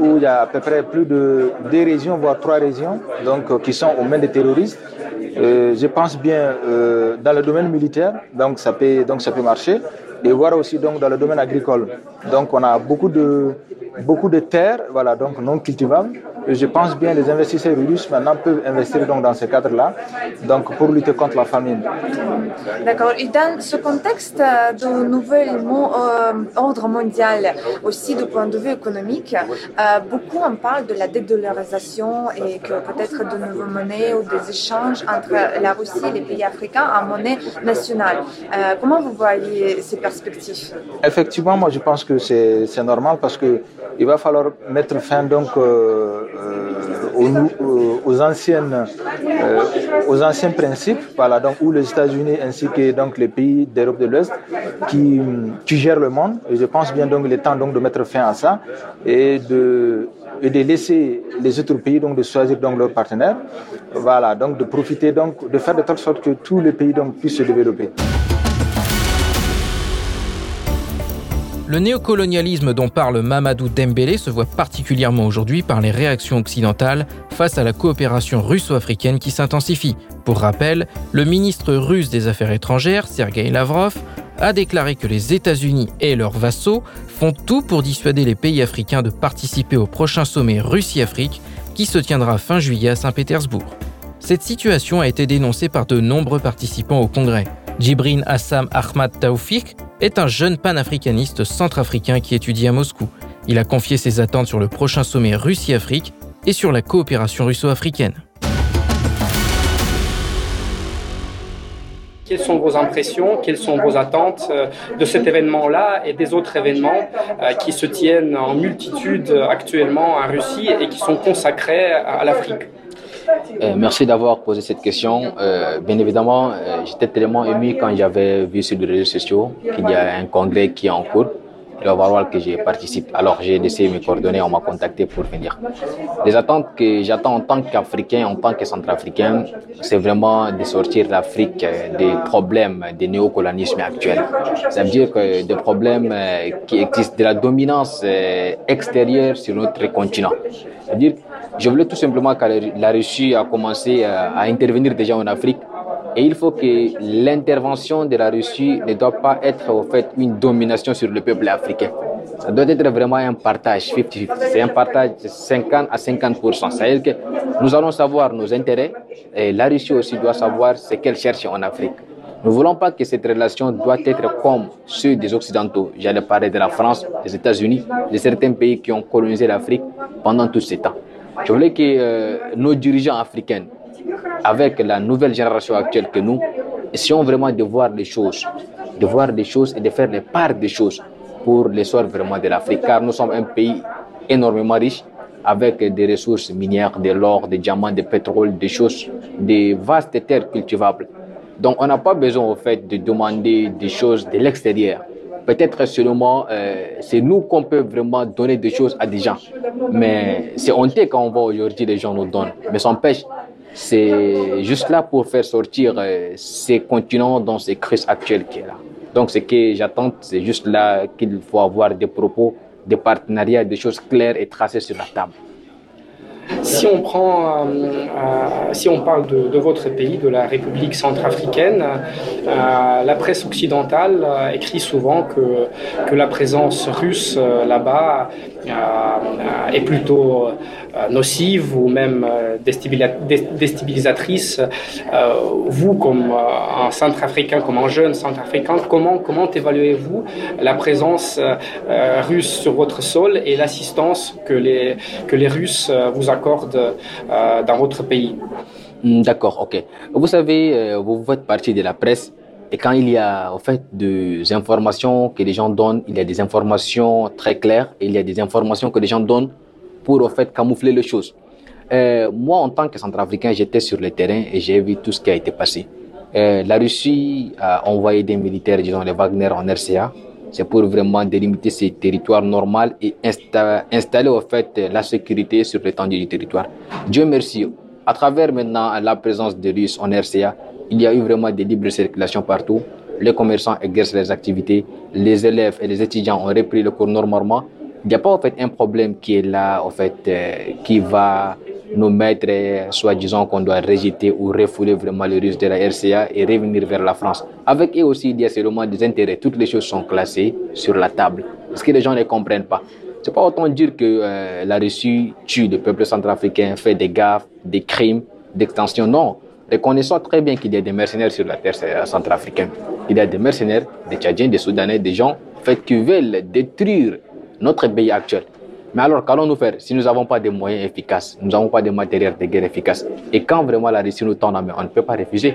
où il y a à peu près plus de deux régions, voire trois régions, donc qui sont aux mains des terroristes. Je pense bien dans le domaine militaire, donc ça peut, donc ça peut marcher et voir aussi donc dans le domaine agricole. Donc on a beaucoup de beaucoup de terres, voilà donc non cultivables. Je pense bien les investisseurs russes maintenant peuvent investir donc dans ce cadre-là, donc pour lutter contre la famine. D'accord. Et dans ce contexte euh, de nouvel euh, ordre mondial, aussi du point de vue économique, euh, beaucoup en parlent de la dédollarisation et que peut-être de nouvelles monnaies ou des échanges entre la Russie et les pays africains en monnaie nationale. comment vous voyez ces perspectives? Effectivement, moi je pense que c'est normal parce que il va falloir mettre fin donc aux, aux, anciennes, aux anciens principes, voilà, donc où les États-Unis ainsi que donc les pays d'Europe de l'Ouest qui, qui gèrent le monde. Et je pense bien donc il est temps donc de mettre fin à ça et de et de laisser les autres pays donc de choisir donc leurs partenaires. Voilà, donc de profiter donc de faire de telle sorte que tous les pays donc puissent se développer. Le néocolonialisme dont parle Mamadou Dembélé se voit particulièrement aujourd'hui par les réactions occidentales face à la coopération russo-africaine qui s'intensifie. Pour rappel, le ministre russe des Affaires étrangères, Sergei Lavrov, a déclaré que les États-Unis et leurs vassaux font tout pour dissuader les pays africains de participer au prochain sommet Russie-Afrique qui se tiendra fin juillet à Saint-Pétersbourg. Cette situation a été dénoncée par de nombreux participants au Congrès. Djibrin Assam Ahmad Taoufik est un jeune panafricaniste centrafricain qui étudie à Moscou. Il a confié ses attentes sur le prochain sommet Russie-Afrique et sur la coopération russo-africaine. Quelles sont vos impressions, quelles sont vos attentes euh, de cet événement-là et des autres événements euh, qui se tiennent en multitude actuellement en Russie et qui sont consacrés à l'Afrique? Euh, merci d'avoir posé cette question. Euh, bien évidemment, euh, j'étais tellement ému quand j'avais vu sur les réseaux sociaux qu'il y a un congrès qui est en cours. Falloir que j'y participe. Alors j'ai laissé mes coordonnées, on m'a contacté pour venir. Les attentes que j'attends en tant qu'Africain, en tant que Centrafricain, c'est vraiment de sortir l'Afrique des problèmes des néocolonialismes actuels. Ça veut dire que des problèmes qui existent, de la dominance extérieure sur notre continent. Ça veut dire je voulais tout simplement que la Russie a commencé à, intervenir déjà en Afrique. Et il faut que l'intervention de la Russie ne doit pas être au fait une domination sur le peuple africain. Ça doit être vraiment un partage 50-50. C'est un partage de 50 à 50%. C'est-à-dire que nous allons savoir nos intérêts et la Russie aussi doit savoir ce qu'elle cherche en Afrique. Nous ne voulons pas que cette relation doit être comme ceux des Occidentaux. J'allais parler de la France, des États-Unis, de certains pays qui ont colonisé l'Afrique pendant tout ce temps. Je voulais que euh, nos dirigeants africains, avec la nouvelle génération actuelle que nous, essayons vraiment de voir les choses, de voir les choses et de faire les parts des choses pour l'essor vraiment de l'Afrique, car nous sommes un pays énormément riche avec des ressources minières, de l'or, des diamants, des pétrole, des choses, des vastes terres cultivables. Donc on n'a pas besoin au fait de demander des choses de l'extérieur. Peut-être seulement, euh, c'est nous qu'on peut vraiment donner des choses à des gens. Mais c'est honteux quand on voit aujourd'hui les gens nous donnent. Mais ça empêche, c'est juste là pour faire sortir euh, ces continents dans ces crises actuelles qui est là. Donc ce que j'attends, c'est juste là qu'il faut avoir des propos, des partenariats, des choses claires et tracées sur la table. Si on prend, euh, euh, si on parle de, votre pays, de la République centrafricaine, euh, la presse occidentale écrit souvent que, que la présence russe là-bas est plutôt nocive ou même déstabilisatrice. vous, comme un centrafricain, comme un jeune centrafricain, comment, comment évaluez-vous la présence russe sur votre sol et l'assistance que les, que les Russes vous euh, dans votre pays hmm, D'accord, ok. Vous savez, euh, vous faites partie de la presse Et quand il y a en fait des informations que les gens donnent, il y a des informations très claires et il y a des informations que les gens donnent pour en fait camoufler les choses. Euh, moi, en tant que Centrafricain, j'étais sur le terrain et j'ai vu tout ce qui a été passé. La Russie a envoyé des militaires, disons les Wagner en RCA. C'est pour vraiment délimiter ces territoires normaux et installer en fait la sécurité sur l'étendue du territoire. Dieu merci, à travers maintenant la présence des Russes en RCA, il y a eu vraiment des libres circulations partout. Les commerçants exercent leurs activités, les élèves et les étudiants ont repris le cours normalement. Il n'y a pas en fait un problème qui est là, en fait, euh, qui va nous mettre, euh, soit disant qu'on doit rejeter ou refouler vraiment les Russes de la RCA et revenir vers la France. Avec eux aussi, il y a seulement des intérêts. Toutes les choses sont classées sur la table. Ce que les gens ne comprennent pas? C'est pas autant dire que euh, la Russie tue le peuple centrafricain, fait des gaffes, des crimes, d'extension. Non. Reconnaissons très bien qu'il y a des mercenaires sur la terre euh, centrafricaine. Il y a des mercenaires, des Tchadiens, des Soudanais, des gens qui veulent détruire notre pays actuel. Mais alors, qu'allons-nous faire si nous n'avons pas de moyens efficaces, nous n'avons pas de matériel de guerre efficace? Et quand vraiment la Russie nous tend la main, on ne peut pas refuser.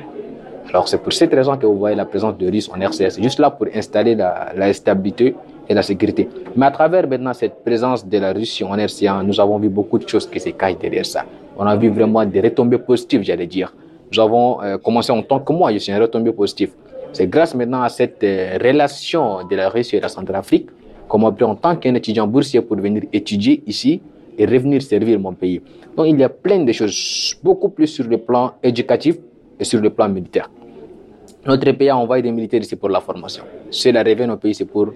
Alors, c'est pour cette raison que vous voyez la présence de Russes en RCS, juste là pour installer la, stabilité et la sécurité. Mais à travers maintenant cette présence de la Russie en RCA, nous avons vu beaucoup de choses qui se cachent derrière ça. On a vu vraiment des retombées positives, j'allais dire. Nous avons euh, commencé en tant que moi, je suis un retombé positif. C'est grâce maintenant à cette euh, relation de la Russie et la Centrafrique pris en tant qu'un étudiant boursier pour venir étudier ici et revenir servir mon pays. Donc il y a plein de choses, beaucoup plus sur le plan éducatif et sur le plan militaire. Notre pays a envoyé des militaires ici pour la formation. C'est la revient au pays, c'est pour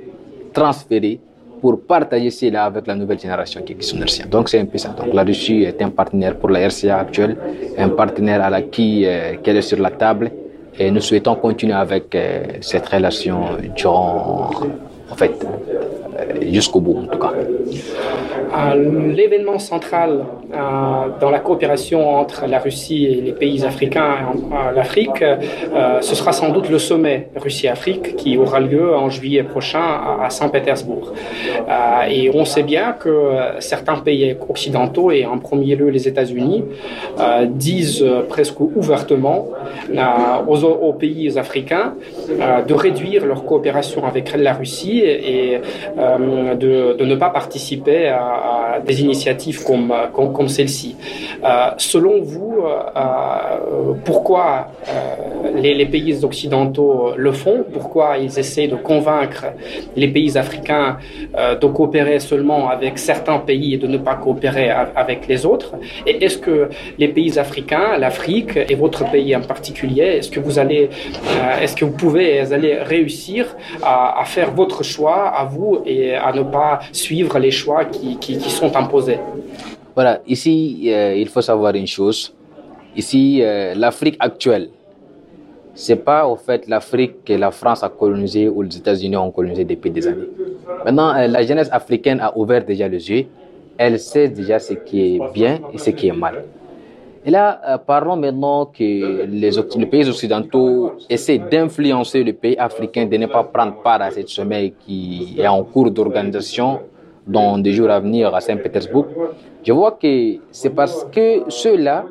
transférer pour partager cela avec la nouvelle génération qui est RCA. Donc c'est un peu ça. Donc la Russie est un partenaire pour la RCA actuelle, un partenaire à la qui, euh, qui est sur la table et nous souhaitons continuer avec euh, cette relation durant, en fait, euh, jusqu'au bout en tout cas. L'événement central euh, dans la coopération entre la Russie et les pays africains et l'Afrique, euh, ce sera sans doute le sommet Russie-Afrique qui aura lieu en juillet prochain à Saint-Pétersbourg. Et on sait bien que certains pays occidentaux, et en premier lieu les États-Unis, disent presque ouvertement aux, pays africains de réduire leur coopération avec la Russie et de, de, ne pas participer à, des initiatives comme, comme, celle-ci. Euh, selon vous, euh, pourquoi euh, les, pays occidentaux le font? Pourquoi ils essaient de convaincre les pays africains de coopérer seulement avec certains pays et de ne pas coopérer avec les autres? Et est-ce que les pays africains, l'Afrique et votre pays en particulier, est-ce que vous allez, est-ce que vous pouvez aller réussir à, à faire votre choix à vous et à ne pas suivre les choix qui, qui, sont imposés. Voilà, ici, euh, il faut savoir une chose. Ici, euh, l'Afrique actuelle, c'est pas au fait l'Afrique que la France a colonisée ou les États-Unis ont colonisé depuis des années. Maintenant, euh, la jeunesse africaine a ouvert déjà les yeux. Elle sait déjà ce qui est bien et ce qui est mal. Et là, euh, parlons maintenant que les, les, pays occidentaux essaient d'influencer le pays africain de ne pas prendre part à cette sommet qui est en cours d'organisation dans des jours à venir à Saint-Pétersbourg. Je vois que c'est parce que ceux-là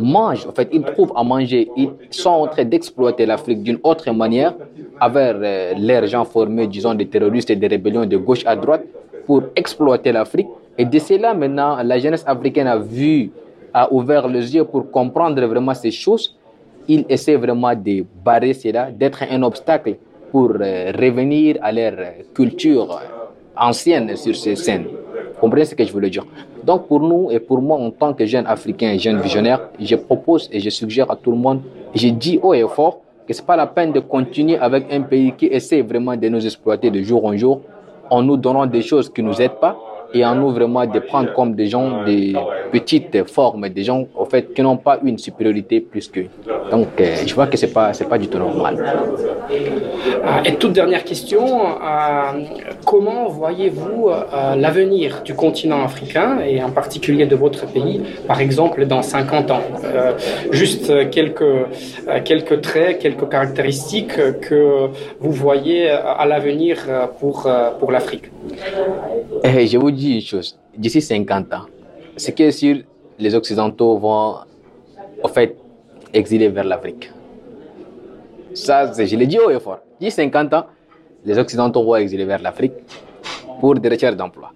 mangent, en fait, ils trouvent à manger, ils sont en train d'exploiter l'Afrique d'une autre manière avec euh, leurs gens formés, disons, des terroristes et des rébellions de gauche à droite pour exploiter l'Afrique. Et de cela, maintenant, la jeunesse africaine a vu a ouvert les yeux pour comprendre vraiment ces choses, il essaie vraiment de barrer cela, d'être un obstacle pour euh, revenir à leur culture ancienne sur ces scènes. Vous comprenez ce que je voulais dire? Donc pour nous et pour moi en tant que jeune africain, jeune visionnaire, je propose et je suggère à tout le monde, je dis haut et fort que ce n'est pas la peine de continuer avec un pays qui essaie vraiment de nous exploiter de jour en jour en nous donnant des choses qui ne nous aident pas et en nous vraiment de prendre comme des gens de petites formes, des gens au fait qui n'ont pas une supériorité plus que. Donc euh, je vois que c'est pas c'est pas du tout normal. Euh, et toute dernière question, euh, comment voyez-vous euh, l'avenir du continent africain et en particulier de votre pays, par exemple dans 50 ans? Juste quelques quelques traits, quelques caractéristiques que vous voyez à l'avenir pour pour l'Afrique. Et je vous dis une chose, d'ici 50 ans, ce qui est sûr, les Occidentaux vont, en fait, exiler vers l'Afrique. Ça, je l'ai dit haut et fort. D'ici 50 ans, les Occidentaux vont exiler vers l'Afrique pour des recherches d'emploi.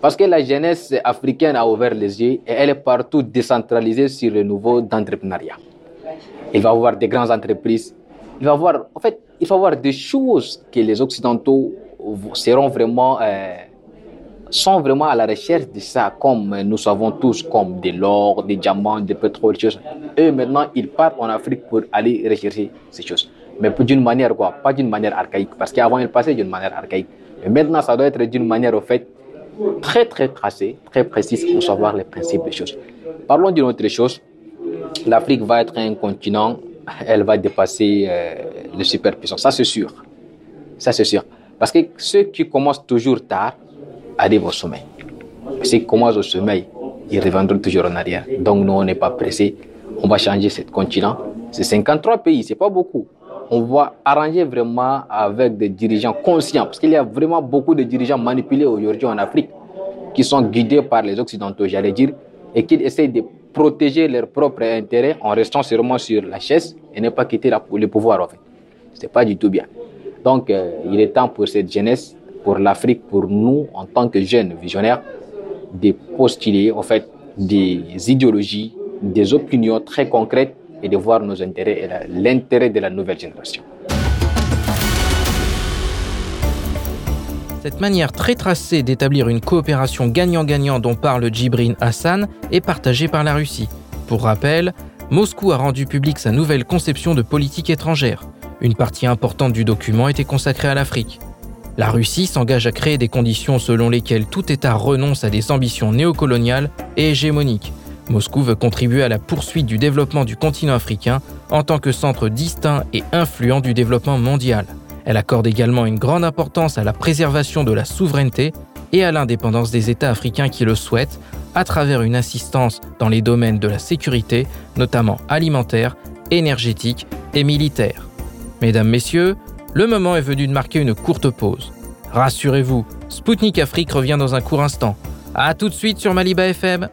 Parce que la jeunesse africaine a ouvert les yeux et elle est partout décentralisée sur le niveau d'entrepreneuriat. Il va y avoir des grandes entreprises. Il va y avoir, en fait, il va avoir des choses que les Occidentaux seront vraiment, euh, sont vraiment à la recherche de ça, comme nous savons tous, comme de l'or, des diamants, des pétroles, des choses. Et maintenant, ils partent en Afrique pour aller rechercher ces choses. Mais d'une manière quoi? Pas d'une manière archaïque. Parce qu'avant, ils passaient d'une manière archaïque. Mais maintenant, ça doit être d'une manière, au fait, très, très tracée, très précise pour savoir les principes des choses. Parlons d'une autre chose. L'Afrique va être un continent, elle va dépasser euh, les superpuissances. Ça, c'est sûr. Ça, c'est sûr. Parce que ceux qui commencent toujours tard arrivent au sommet. Ceux qui commencent au sommet, ils reviendront toujours en arrière. Donc, nous, on n'est pas pressés. On va changer ce continent. C'est 53 pays, c'est pas beaucoup on va arranger vraiment avec des dirigeants conscients, parce qu'il y a vraiment beaucoup de dirigeants manipulés aujourd'hui en Afrique, qui sont guidés par les Occidentaux, j'allais dire, et qui essayent de protéger leurs propres intérêts en restant seulement sur la chaise et ne pas quitter le pouvoir, en fait. Ce n'est pas du tout bien. Donc, euh, il est temps pour cette jeunesse, pour l'Afrique, pour nous, en tant que jeunes visionnaires, de postuler, en fait, des idéologies, des opinions très concrètes et de voir nos intérêts et l'intérêt de la nouvelle génération. Cette manière très tracée d'établir une coopération gagnant-gagnant dont parle Djibrin Hassan est partagée par la Russie. Pour rappel, Moscou a rendu publique sa nouvelle conception de politique étrangère. Une partie importante du document était consacrée à l'Afrique. La Russie s'engage à créer des conditions selon lesquelles tout État renonce à des ambitions néocoloniales et hégémoniques, Moscou veut contribuer à la poursuite du développement du continent africain en tant que centre distinct et influent du développement mondial. Elle accorde également une grande importance à la préservation de la souveraineté et à l'indépendance des États africains qui le souhaitent, à travers une assistance dans les domaines de la sécurité, notamment alimentaire, énergétique et militaire. Mesdames, Messieurs, le moment est venu de marquer une courte pause. Rassurez-vous, Spoutnik Afrique revient dans un court instant. A tout de suite sur Maliba FM.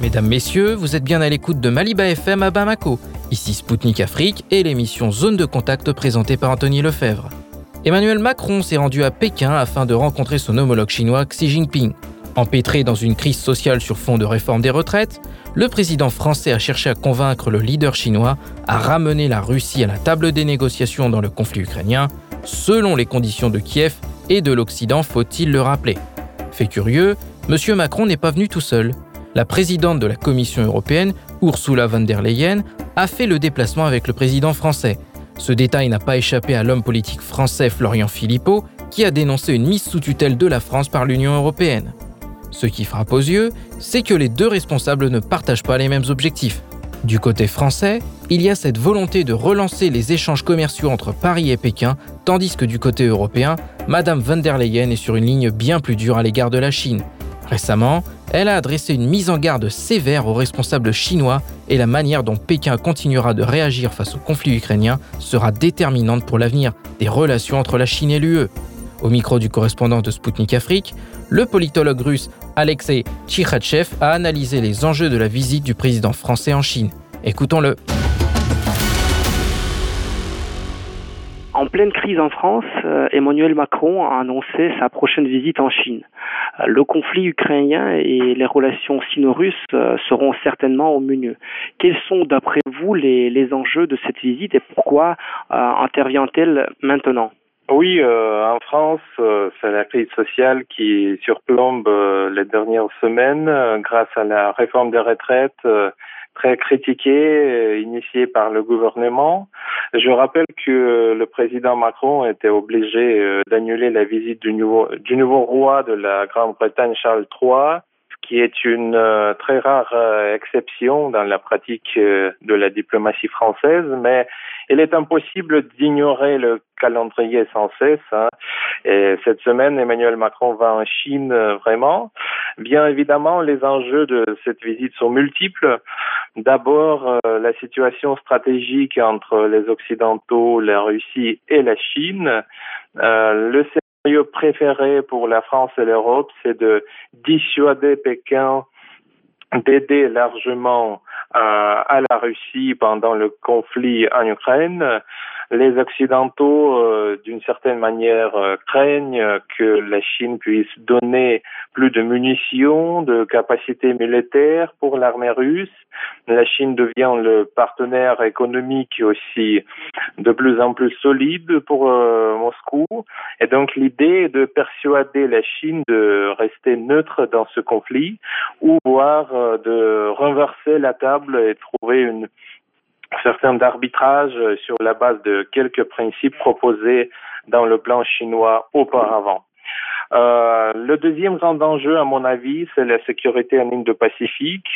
Mesdames, Messieurs, vous êtes bien à l'écoute de Maliba FM à Bamako. Ici Spoutnik Afrique et l'émission Zone de contact présentée par Anthony Lefebvre. Emmanuel Macron s'est rendu à Pékin afin de rencontrer son homologue chinois Xi Jinping. Empêtré dans une crise sociale sur fond de réforme des retraites, le président français a cherché à convaincre le leader chinois à ramener la Russie à la table des négociations dans le conflit ukrainien, selon les conditions de Kiev et de l'Occident, faut-il le rappeler? Fait curieux, M. Macron n'est pas venu tout seul la présidente de la Commission européenne, Ursula von der Leyen, a fait le déplacement avec le président français. Ce détail n'a pas échappé à l'homme politique français Florian Philippot, qui a dénoncé une mise sous tutelle de la France par l'Union européenne. Ce qui frappe aux yeux, c'est que les deux responsables ne partagent pas les mêmes objectifs. Du côté français, il y a cette volonté de relancer les échanges commerciaux entre Paris et Pékin, tandis que du côté européen, Madame von der Leyen est sur une ligne bien plus dure à l'égard de la Chine. Récemment, elle a adressé une mise en garde sévère aux responsables chinois et la manière dont Pékin continuera de réagir face au conflit ukrainien sera déterminante pour l'avenir des relations entre la Chine et l'UE. Au micro du correspondant de Sputnik Afrique, le politologue russe Alexei Tchikhachev a analysé les enjeux de la visite du président français en Chine. Écoutons-le. En pleine crise en France, euh, Emmanuel Macron a annoncé sa prochaine visite en Chine. Euh, le conflit ukrainien et les relations sino-russes euh, seront certainement au mieux. Quels sont d'après vous les, enjeux de cette visite et pourquoi intervient-elle maintenant? Oui, en France, c'est la crise sociale qui surplombe les dernières semaines grâce à la réforme des retraites très critiqué, euh, initié par le gouvernement. Je rappelle que le président Macron était obligé euh, d'annuler la visite du nouveau, du nouveau roi de la Grande-Bretagne, Charles III, qui est une euh, très rare euh, exception dans la pratique euh, de la diplomatie française, mais il est impossible d'ignorer le calendrier sans cesse. Hein. Et cette semaine, Emmanuel Macron va en Chine vraiment. Bien évidemment, les enjeux de cette visite sont multiples. D'abord, la situation stratégique entre les Occidentaux, la Russie et la Chine. Le préféré pour la France et l'Europe, c'est de dissuader Pékin d'aider largement à la Russie pendant le conflit en Ukraine les Occidentaux, euh, d'une certaine manière, euh, craignent que la Chine puisse donner plus de munitions, de capacités militaires pour l'armée russe. La Chine devient le partenaire économique aussi de plus en plus solide pour euh, Moscou. Et donc l'idée est de persuader la Chine de rester neutre dans ce conflit ou voire de renverser la table et trouver une certains d'arbitrage sur la base de quelques principes proposés dans le plan chinois auparavant. Euh, le deuxième grand enjeu, à mon avis, c'est la sécurité en Indo-Pacifique.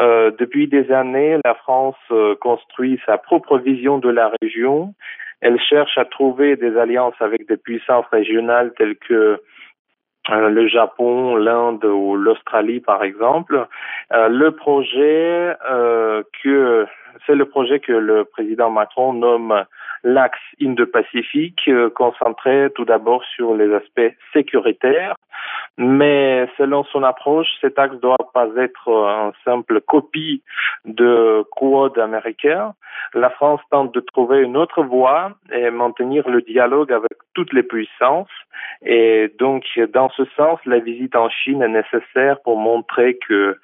Euh, depuis des années, la France euh, construit sa propre vision de la région. Elle cherche à trouver des alliances avec des puissances régionales telles que euh, le Japon, l'Inde ou l'Australie, par exemple. Euh, le projet que c'est le projet que le président Macron nomme l'axe Indo-Pacifique, euh, concentré tout d'abord sur les aspects sécuritaires. Mais selon son approche, cet axe doit pas être une simple copie de Quad américain. La France tente de trouver une autre voie et maintenir le dialogue avec toutes les puissances. Et donc, dans ce sens, la visite en Chine est nécessaire pour montrer que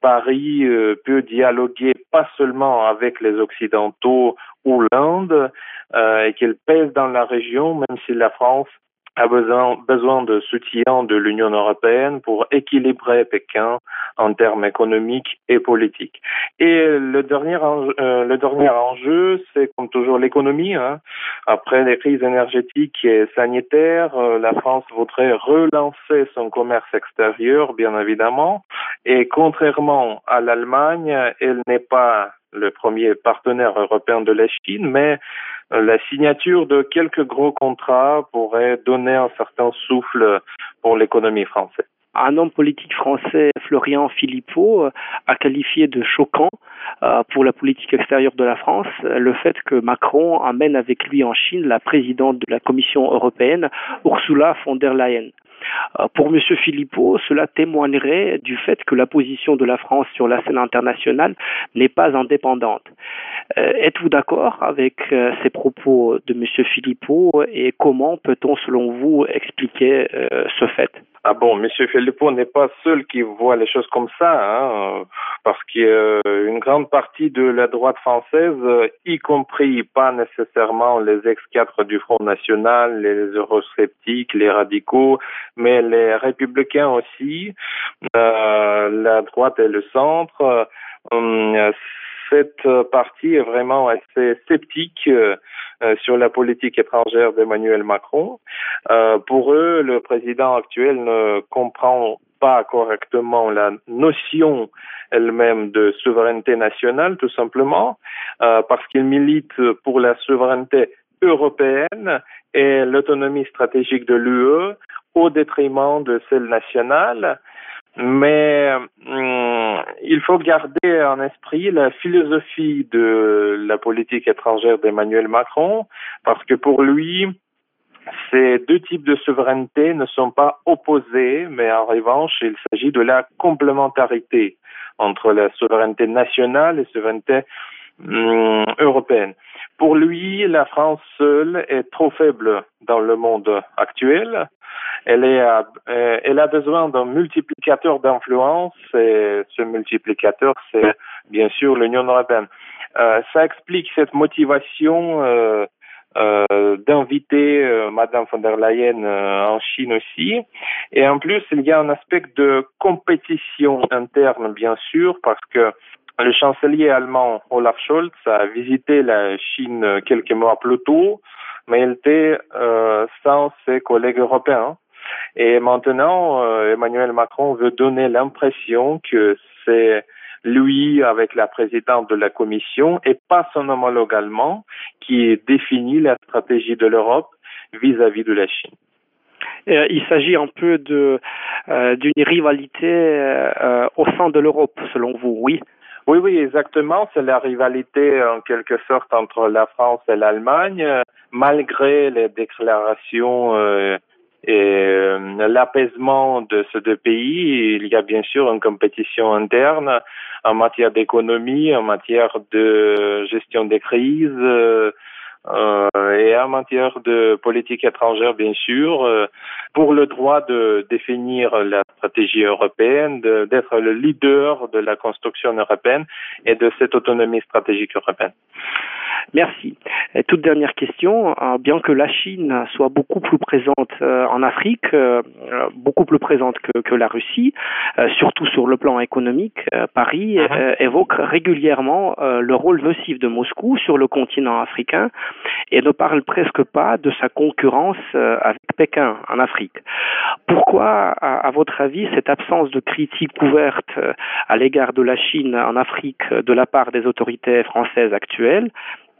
Paris euh, peut dialoguer pas seulement avec les Occidentaux ou l'Inde, euh, et qu'elle pèse dans la région, même si la France a besoin, besoin de soutien de l'Union européenne pour équilibrer Pékin en termes économiques et politiques. Et le dernier euh, le dernier enjeu, c'est comme toujours l'économie. Hein. Après les crises énergétiques et sanitaires, euh, la France voudrait relancer son commerce extérieur, bien évidemment. Et contrairement à l'Allemagne, elle n'est pas le premier partenaire européen de la Chine, mais euh, la signature de quelques gros contrats pourrait donner un certain souffle pour l'économie française. Un homme politique français, Florian Philippot, euh, a qualifié de choquant euh, pour la politique extérieure de la France le fait que Macron amène avec lui en Chine la présidente de la Commission européenne, Ursula von der Leyen. Euh, pour M. Philippot, cela témoignerait du fait que la position de la France sur la scène internationale n'est pas indépendante. Euh, êtes-vous d'accord avec euh, ces propos de M. Philippot et comment peut-on, selon vous, expliquer ce fait? Ah bon, Monsieur Philippot n'est pas seul qui voit les choses comme ça, hein, parce qu'une grande partie de la droite française, y compris pas nécessairement les ex-cadres du Front National, les eurosceptiques, les radicaux, mais les républicains aussi, euh, la droite et le centre, euh, cette partie est vraiment assez sceptique euh, euh, sur la politique étrangère d'Emmanuel Macron. Euh, pour eux, le président actuel ne comprend pas correctement la notion elle-même de souveraineté nationale, tout simplement, euh, parce qu'il milite pour la souveraineté européenne et l'autonomie stratégique de l'UE au détriment de celle nationale. Mais hum, il faut garder en esprit la philosophie de la politique étrangère d'Emmanuel Macron, parce que pour lui, ces deux types de souveraineté ne sont pas opposés, mais en revanche, il s'agit de la complémentarité entre la souveraineté nationale et la souveraineté hum, européenne. Pour lui, la France seule est trop faible dans le monde actuel elle, est, euh, elle a besoin d'un multiplicateur d'influence et ce multiplicateur, c'est bien sûr l'Union européenne. Euh, ça explique cette motivation euh, euh, d'inviter euh, Madame von der Leyen euh, en Chine aussi. Et en plus, il y a un aspect de compétition interne, bien sûr, parce que le chancelier allemand Olaf Scholz a visité la Chine quelques mois plus tôt, mais il était sans ses collègues européens. Et maintenant, euh, Emmanuel Macron veut donner l'impression que c'est lui, avec la présidente de la Commission, et pas son homologue allemand, qui définit la stratégie de l'Europe vis-à-vis de la Chine. Euh, il s'agit un peu de euh, d'une rivalité au sein de l'Europe, selon vous, oui Oui, oui, exactement. C'est la rivalité en quelque sorte entre la France et l'Allemagne, malgré les déclarations et l'apaisement de ces deux pays. Il y a bien sûr une compétition interne en matière d'économie, en matière de gestion des crises. Euh, et en matière de politique étrangère, bien sûr, euh, pour le droit de définir la stratégie européenne, d'être le leader de la construction européenne et de cette autonomie stratégique européenne. Merci. Et toute dernière question, euh, bien que la Chine soit beaucoup plus présente euh, en Afrique, euh, beaucoup plus présente que, que la Russie, surtout sur le plan économique, Paris uh-huh. évoque régulièrement le rôle nocif de Moscou sur le continent africain et ne parle presque pas de sa concurrence avec Pékin en Afrique. Pourquoi, à, à votre avis, cette absence de critique ouverte à l'égard de la Chine en Afrique de la part des autorités françaises actuelles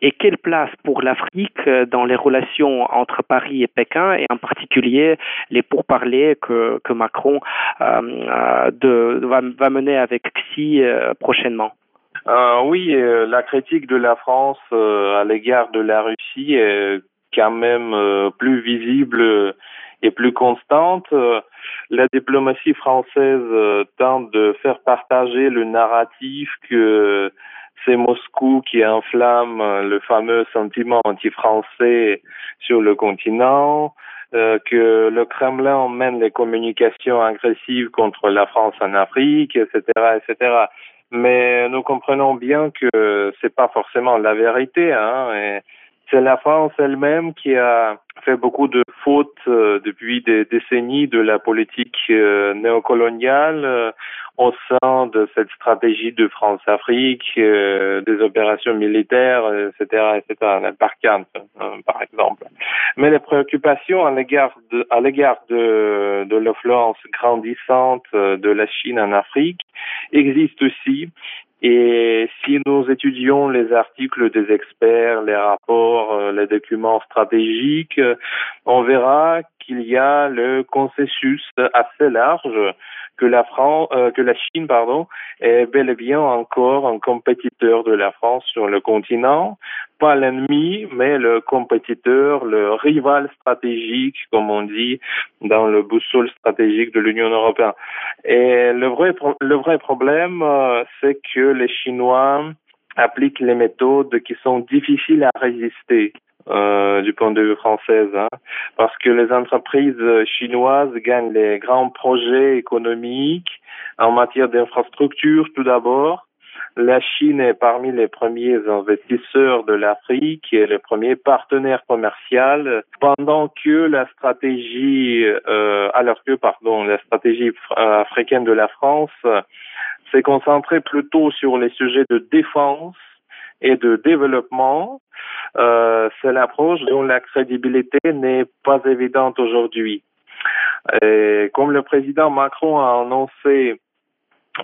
et quelle place pour l'Afrique euh, dans les relations entre Paris et Pékin et en particulier les pourparlers que, Macron euh, euh va, mener avec Xi prochainement? Oui, la critique de la France à l'égard de la Russie est quand même plus visible et plus constante. La diplomatie française tente de faire partager le narratif que c'est Moscou qui enflamme le fameux sentiment anti-français sur le continent, euh, que le Kremlin mène les communications agressives contre la France en Afrique, etc., etc. Mais nous comprenons bien que c'est pas forcément la vérité, hein, c'est la France elle-même qui a fait beaucoup de fautes euh, depuis des décennies de la politique euh, néocoloniale euh, au sein de cette stratégie de France-Afrique, des opérations militaires, etc., etc., la Barkhane, par exemple. Mais les préoccupations à l'égard de, à l'égard de, de l'influence grandissante de la Chine en Afrique existent aussi et si nous étudions les articles des experts, les rapports, euh, les documents stratégiques, on verra qu'il y a le consensus assez large que la France, euh, que la Chine, pardon, est bel et bien encore un compétiteur de la France sur le continent, pas l'ennemi, mais le compétiteur, le rival stratégique, comme on dit dans le boussole stratégique de l'Union européenne. Et le vrai, le vrai problème, euh, c'est que les Chinois appliquent les méthodes qui sont difficiles à résister. Euh, du point de vue français, hein, parce que les entreprises chinoises gagnent les grands projets économiques en matière d'infrastructure tout d'abord. La Chine est parmi les premiers investisseurs de l'Afrique et le premier partenaire commercial, pendant que la stratégie, euh, alors que pardon, la stratégie africaine de la France s'est concentrée plutôt sur les sujets de défense et de développement, euh, c'est l'approche dont la crédibilité n'est pas évidente aujourd'hui. Comme le président Macron a annoncé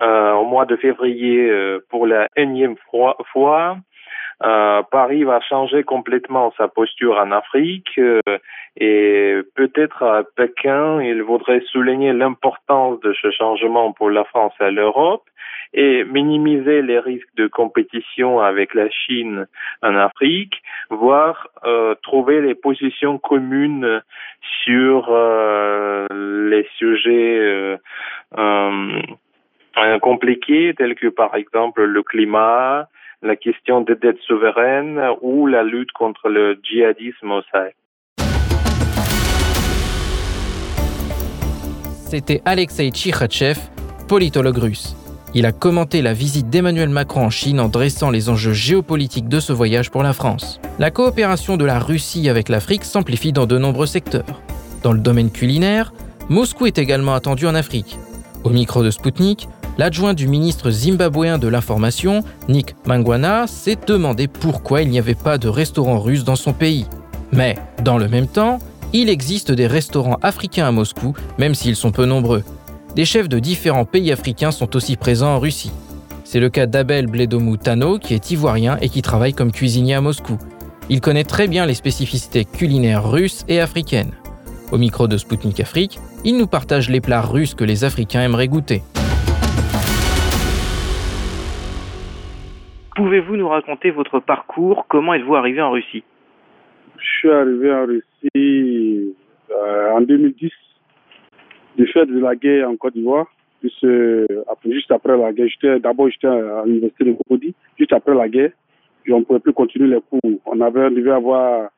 euh, au mois de février euh, pour la énième fois, Paris va changer complètement sa posture en Afrique et peut-être à Pékin, il voudrait souligner l'importance de ce changement pour la France et l'Europe et minimiser les risques de compétition avec la Chine en Afrique, voire euh, trouver les positions communes sur euh, les sujets euh, compliqués tels que par exemple le climat, la question des dettes souveraines ou la lutte contre le djihadisme au Sahel. C'était Alexei Tchikhachev, politologue russe. Il a commenté la visite d'Emmanuel Macron en Chine en dressant les enjeux géopolitiques de ce voyage pour la France. La coopération de la Russie avec l'Afrique s'amplifie dans de nombreux secteurs. Dans le domaine culinaire, Moscou est également attendu en Afrique. Au micro de Sputnik, l'adjoint du ministre zimbabwéen de l'information, Nick Mangwana, s'est demandé pourquoi il n'y avait pas de restaurant russe dans son pays. Mais, dans le même temps, il existe des restaurants africains à Moscou, même s'ils sont peu nombreux des chefs de différents pays africains sont aussi présents en Russie. C'est le cas d'Abel Bledomou Tano, qui est ivoirien et qui travaille comme cuisinier à Moscou. Il connaît très bien les spécificités culinaires russes et africaines. Au micro de Sputnik Afrique, il nous partage les plats russes que les Africains aimeraient goûter. Pouvez-vous nous raconter votre parcours? Comment êtes-vous arrivé en Russie? Je suis arrivé en Russie euh, en 2010 du fait de la guerre en Côte d'Ivoire. Juste après la guerre, d'abord j'étais à l'université de Cocody, juste après la guerre, puis on ne pouvait plus continuer les cours. On avait on devait avoir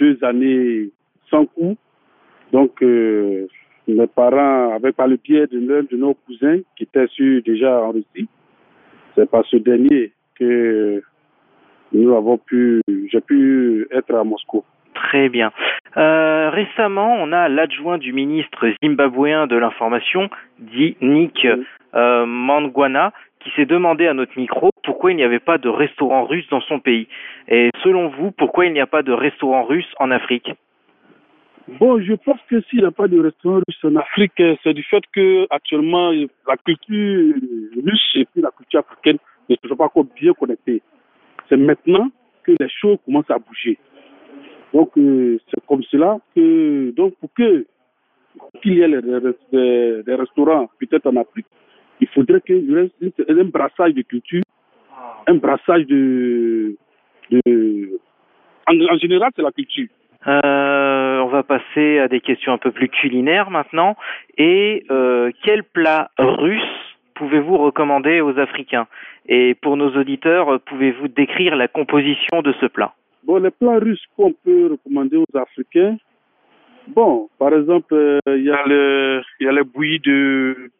deux années sans cours. Donc euh, mes parents, avec par le biais de l'un de nos cousins qui était déjà en Russie, c'est par ce dernier que nous avons pu, j'ai pu être à Moscou. Très bien. Euh, récemment, on a l'adjoint du ministre zimbabwéen de l'information, dit Nick euh, Mangwana, qui s'est demandé à notre micro pourquoi il n'y avait pas de restaurant russe dans son pays. Et selon vous, pourquoi il n'y a pas de restaurant russe en Afrique? Bon, je pense que s'il n'y a pas de restaurant russe en Afrique, c'est du fait que actuellement la culture russe et puis la culture africaine ne sont pas encore bien connectées. C'est maintenant que les choses commencent à bouger. Donc, euh, c'est comme cela que, donc, pour que qu'il y ait des, restaurants, peut-être en Afrique, il faudrait qu'il ait un brassage de culture, un brassage de. de en, général, c'est la culture. Euh, on va passer à des questions un peu plus culinaires maintenant. Et euh, quel plat russe pouvez-vous recommander aux Africains? Et pour nos auditeurs, pouvez-vous décrire la composition de ce plat? Bon, les plats russes qu'on peut recommander aux Africains, bon, par exemple, euh, il y a le, y a les bouillies de,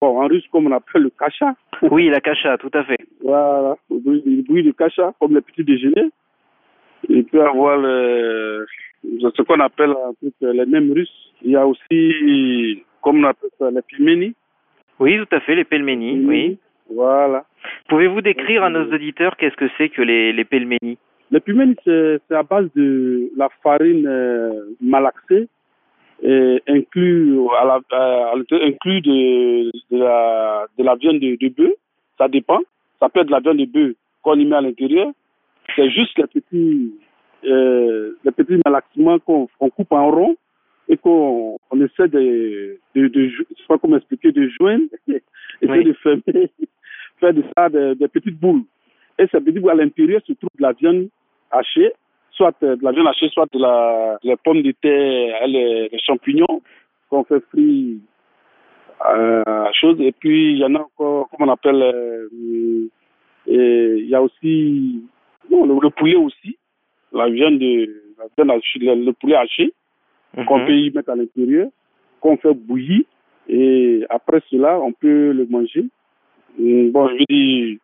bon, en russe, comme on appelle le kacha. (laughs) Oui, la kacha, tout à fait. Voilà, les bouillies de kacha, comme les petits déjeuners. Il peut y avoir le, ce qu'on appelle les mêmes russes. Il y a aussi, comme on appelle ça, les pilmeni. Oui, tout à fait, les pelmeni, oui. Voilà. Pouvez-vous décrire à nos auditeurs qu'est-ce que c'est que les, les pelmeni? Le c'est à base de la farine euh, malaxée, et inclus, à la, inclus de, de, la, de la viande de, de bœuf. Ça dépend. Ça peut être de la viande de bœuf qu'on y met à l'intérieur. C'est juste les petits, euh, les petits malaxements qu'on coupe en rond et qu'on on essaie de, de, de, je sais pas comment expliquer, de joindre, (laughs) essayer de fermer, (laughs) faire de ça des, petites boules. Et ces petites boules à l'intérieur se trouve de la viande hachée, soit de la viande hachée, soit de la les pommes de terre, les, les champignons qu'on fait frire euh, chose. Et puis il y en a encore, comment on appelle, euh, et il y a aussi non, le, poulet aussi, la viande de la viande hachée, le, poulet haché qu'on peut y mettre à l'intérieur, qu'on fait bouillir et après cela on peut le manger. Bon, je dis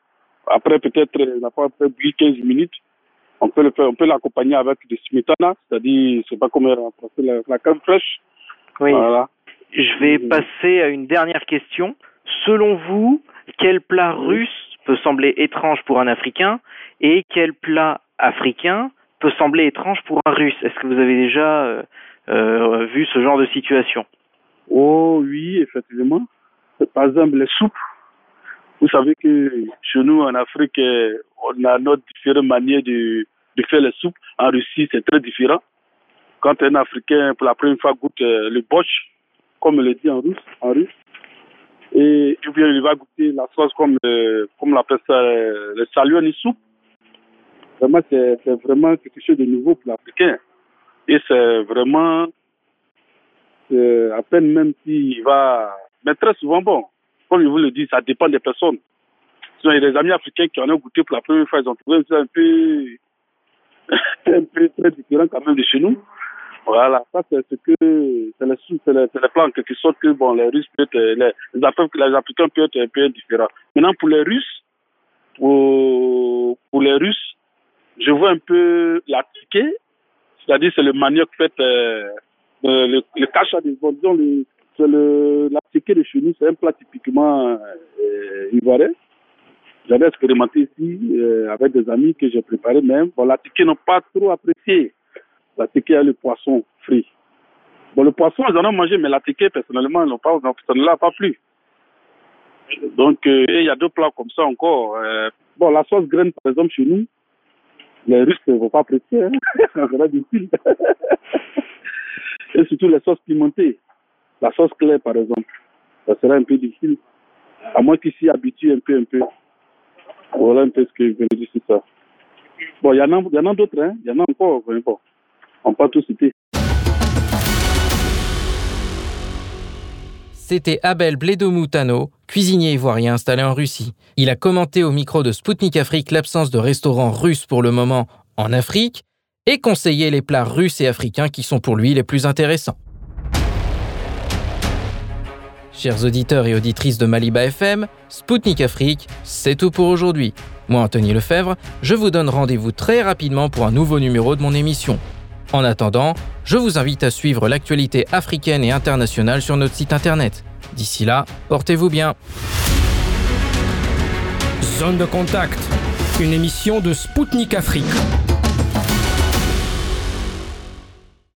après peut-être on n'a pas fait bouillir 15 minutes on peut le faire, on peut l'accompagner avec des smetana, c'est-à-dire, c'est pas comme remplacer la, la crème fraîche. Oui. Voilà. Je vais mm. passer à une dernière question. Selon vous, quel plat russe peut sembler étrange pour un Africain et quel plat africain peut sembler étrange pour un Russe? Est-ce que vous avez déjà euh, euh, vu ce genre de situation? Oh oui, effectivement. Par exemple, les soupes. Vous savez que chez nous en Afrique, on a notre différentes manières de, de faire les soupes. En Russie, c'est très différent. Quand un Africain, pour la première fois, goûte euh, le bosch, comme on le dit en russe, en russe, et bien il va goûter la sauce comme, euh, comme on appelle ça, euh, le saluani soupe. Vraiment, c'est vraiment quelque chose de nouveau pour l'Africain. Et c'est vraiment, à peine même s'il va, mais très souvent, bon, comme je vous le dis, ça dépend des personnes. il y a des amis africains qui en ont goûté pour la première fois, ils ont trouvé ça un peu (laughs) un peu très différent quand même de chez nous. Voilà, ça c'est ce que c'est le c'est le, le plan quelque sorte que bon les Russes être les, les, Africains peuvent être un peu différents. Maintenant pour les Russes, pour, pour les Russes, je vois un peu la ticket, c'est-à-dire c'est le manioc fait euh, le, le cacha des disons le c'est le la ticket de chez nous, c'est un plat typiquement euh, ivoirien. J'avais expérimenté ici euh, avec des amis que j'ai préparé même. Bon, la ticket n'ont pas trop apprécié. La ticket a le poisson frit. Bon, le poisson, ils en ont mangé, mais la ticket, personnellement, ils pas, ça ne l'a pas plu. Donc, euh, il y a deux plats comme ça encore. Euh, bon, la sauce graine, par exemple, chez nous, les Russes ne vont pas apprécier. Hein. (laughs) ça sera difficile. Et surtout les sauces pimentées. La sauce claire, par exemple, ça sera un peu difficile. À moins qu'ils s'y habituent un peu, un peu. Voilà un peu ce que je dire sur ça. Bon, il y en a, d'autres, hein. Il y en a encore, bon. On peut pas tout citer. c'était Abel Bledomutano, cuisinier ivoirien installé en Russie. Il a commenté au micro de Spoutnik Afrique l'absence de restaurants russes pour le moment en Afrique et conseillé les plats russes et africains qui sont pour lui les plus intéressants. Chers auditeurs et auditrices de Maliba FM, Spoutnik Afrique, c'est tout pour aujourd'hui. Moi, Anthony Lefebvre, je vous donne rendez-vous très rapidement pour un nouveau numéro de mon émission. En attendant, je vous invite à suivre l'actualité africaine et internationale sur notre site internet. D'ici là, portez-vous bien. Zone de contact, une émission de Spoutnik Afrique.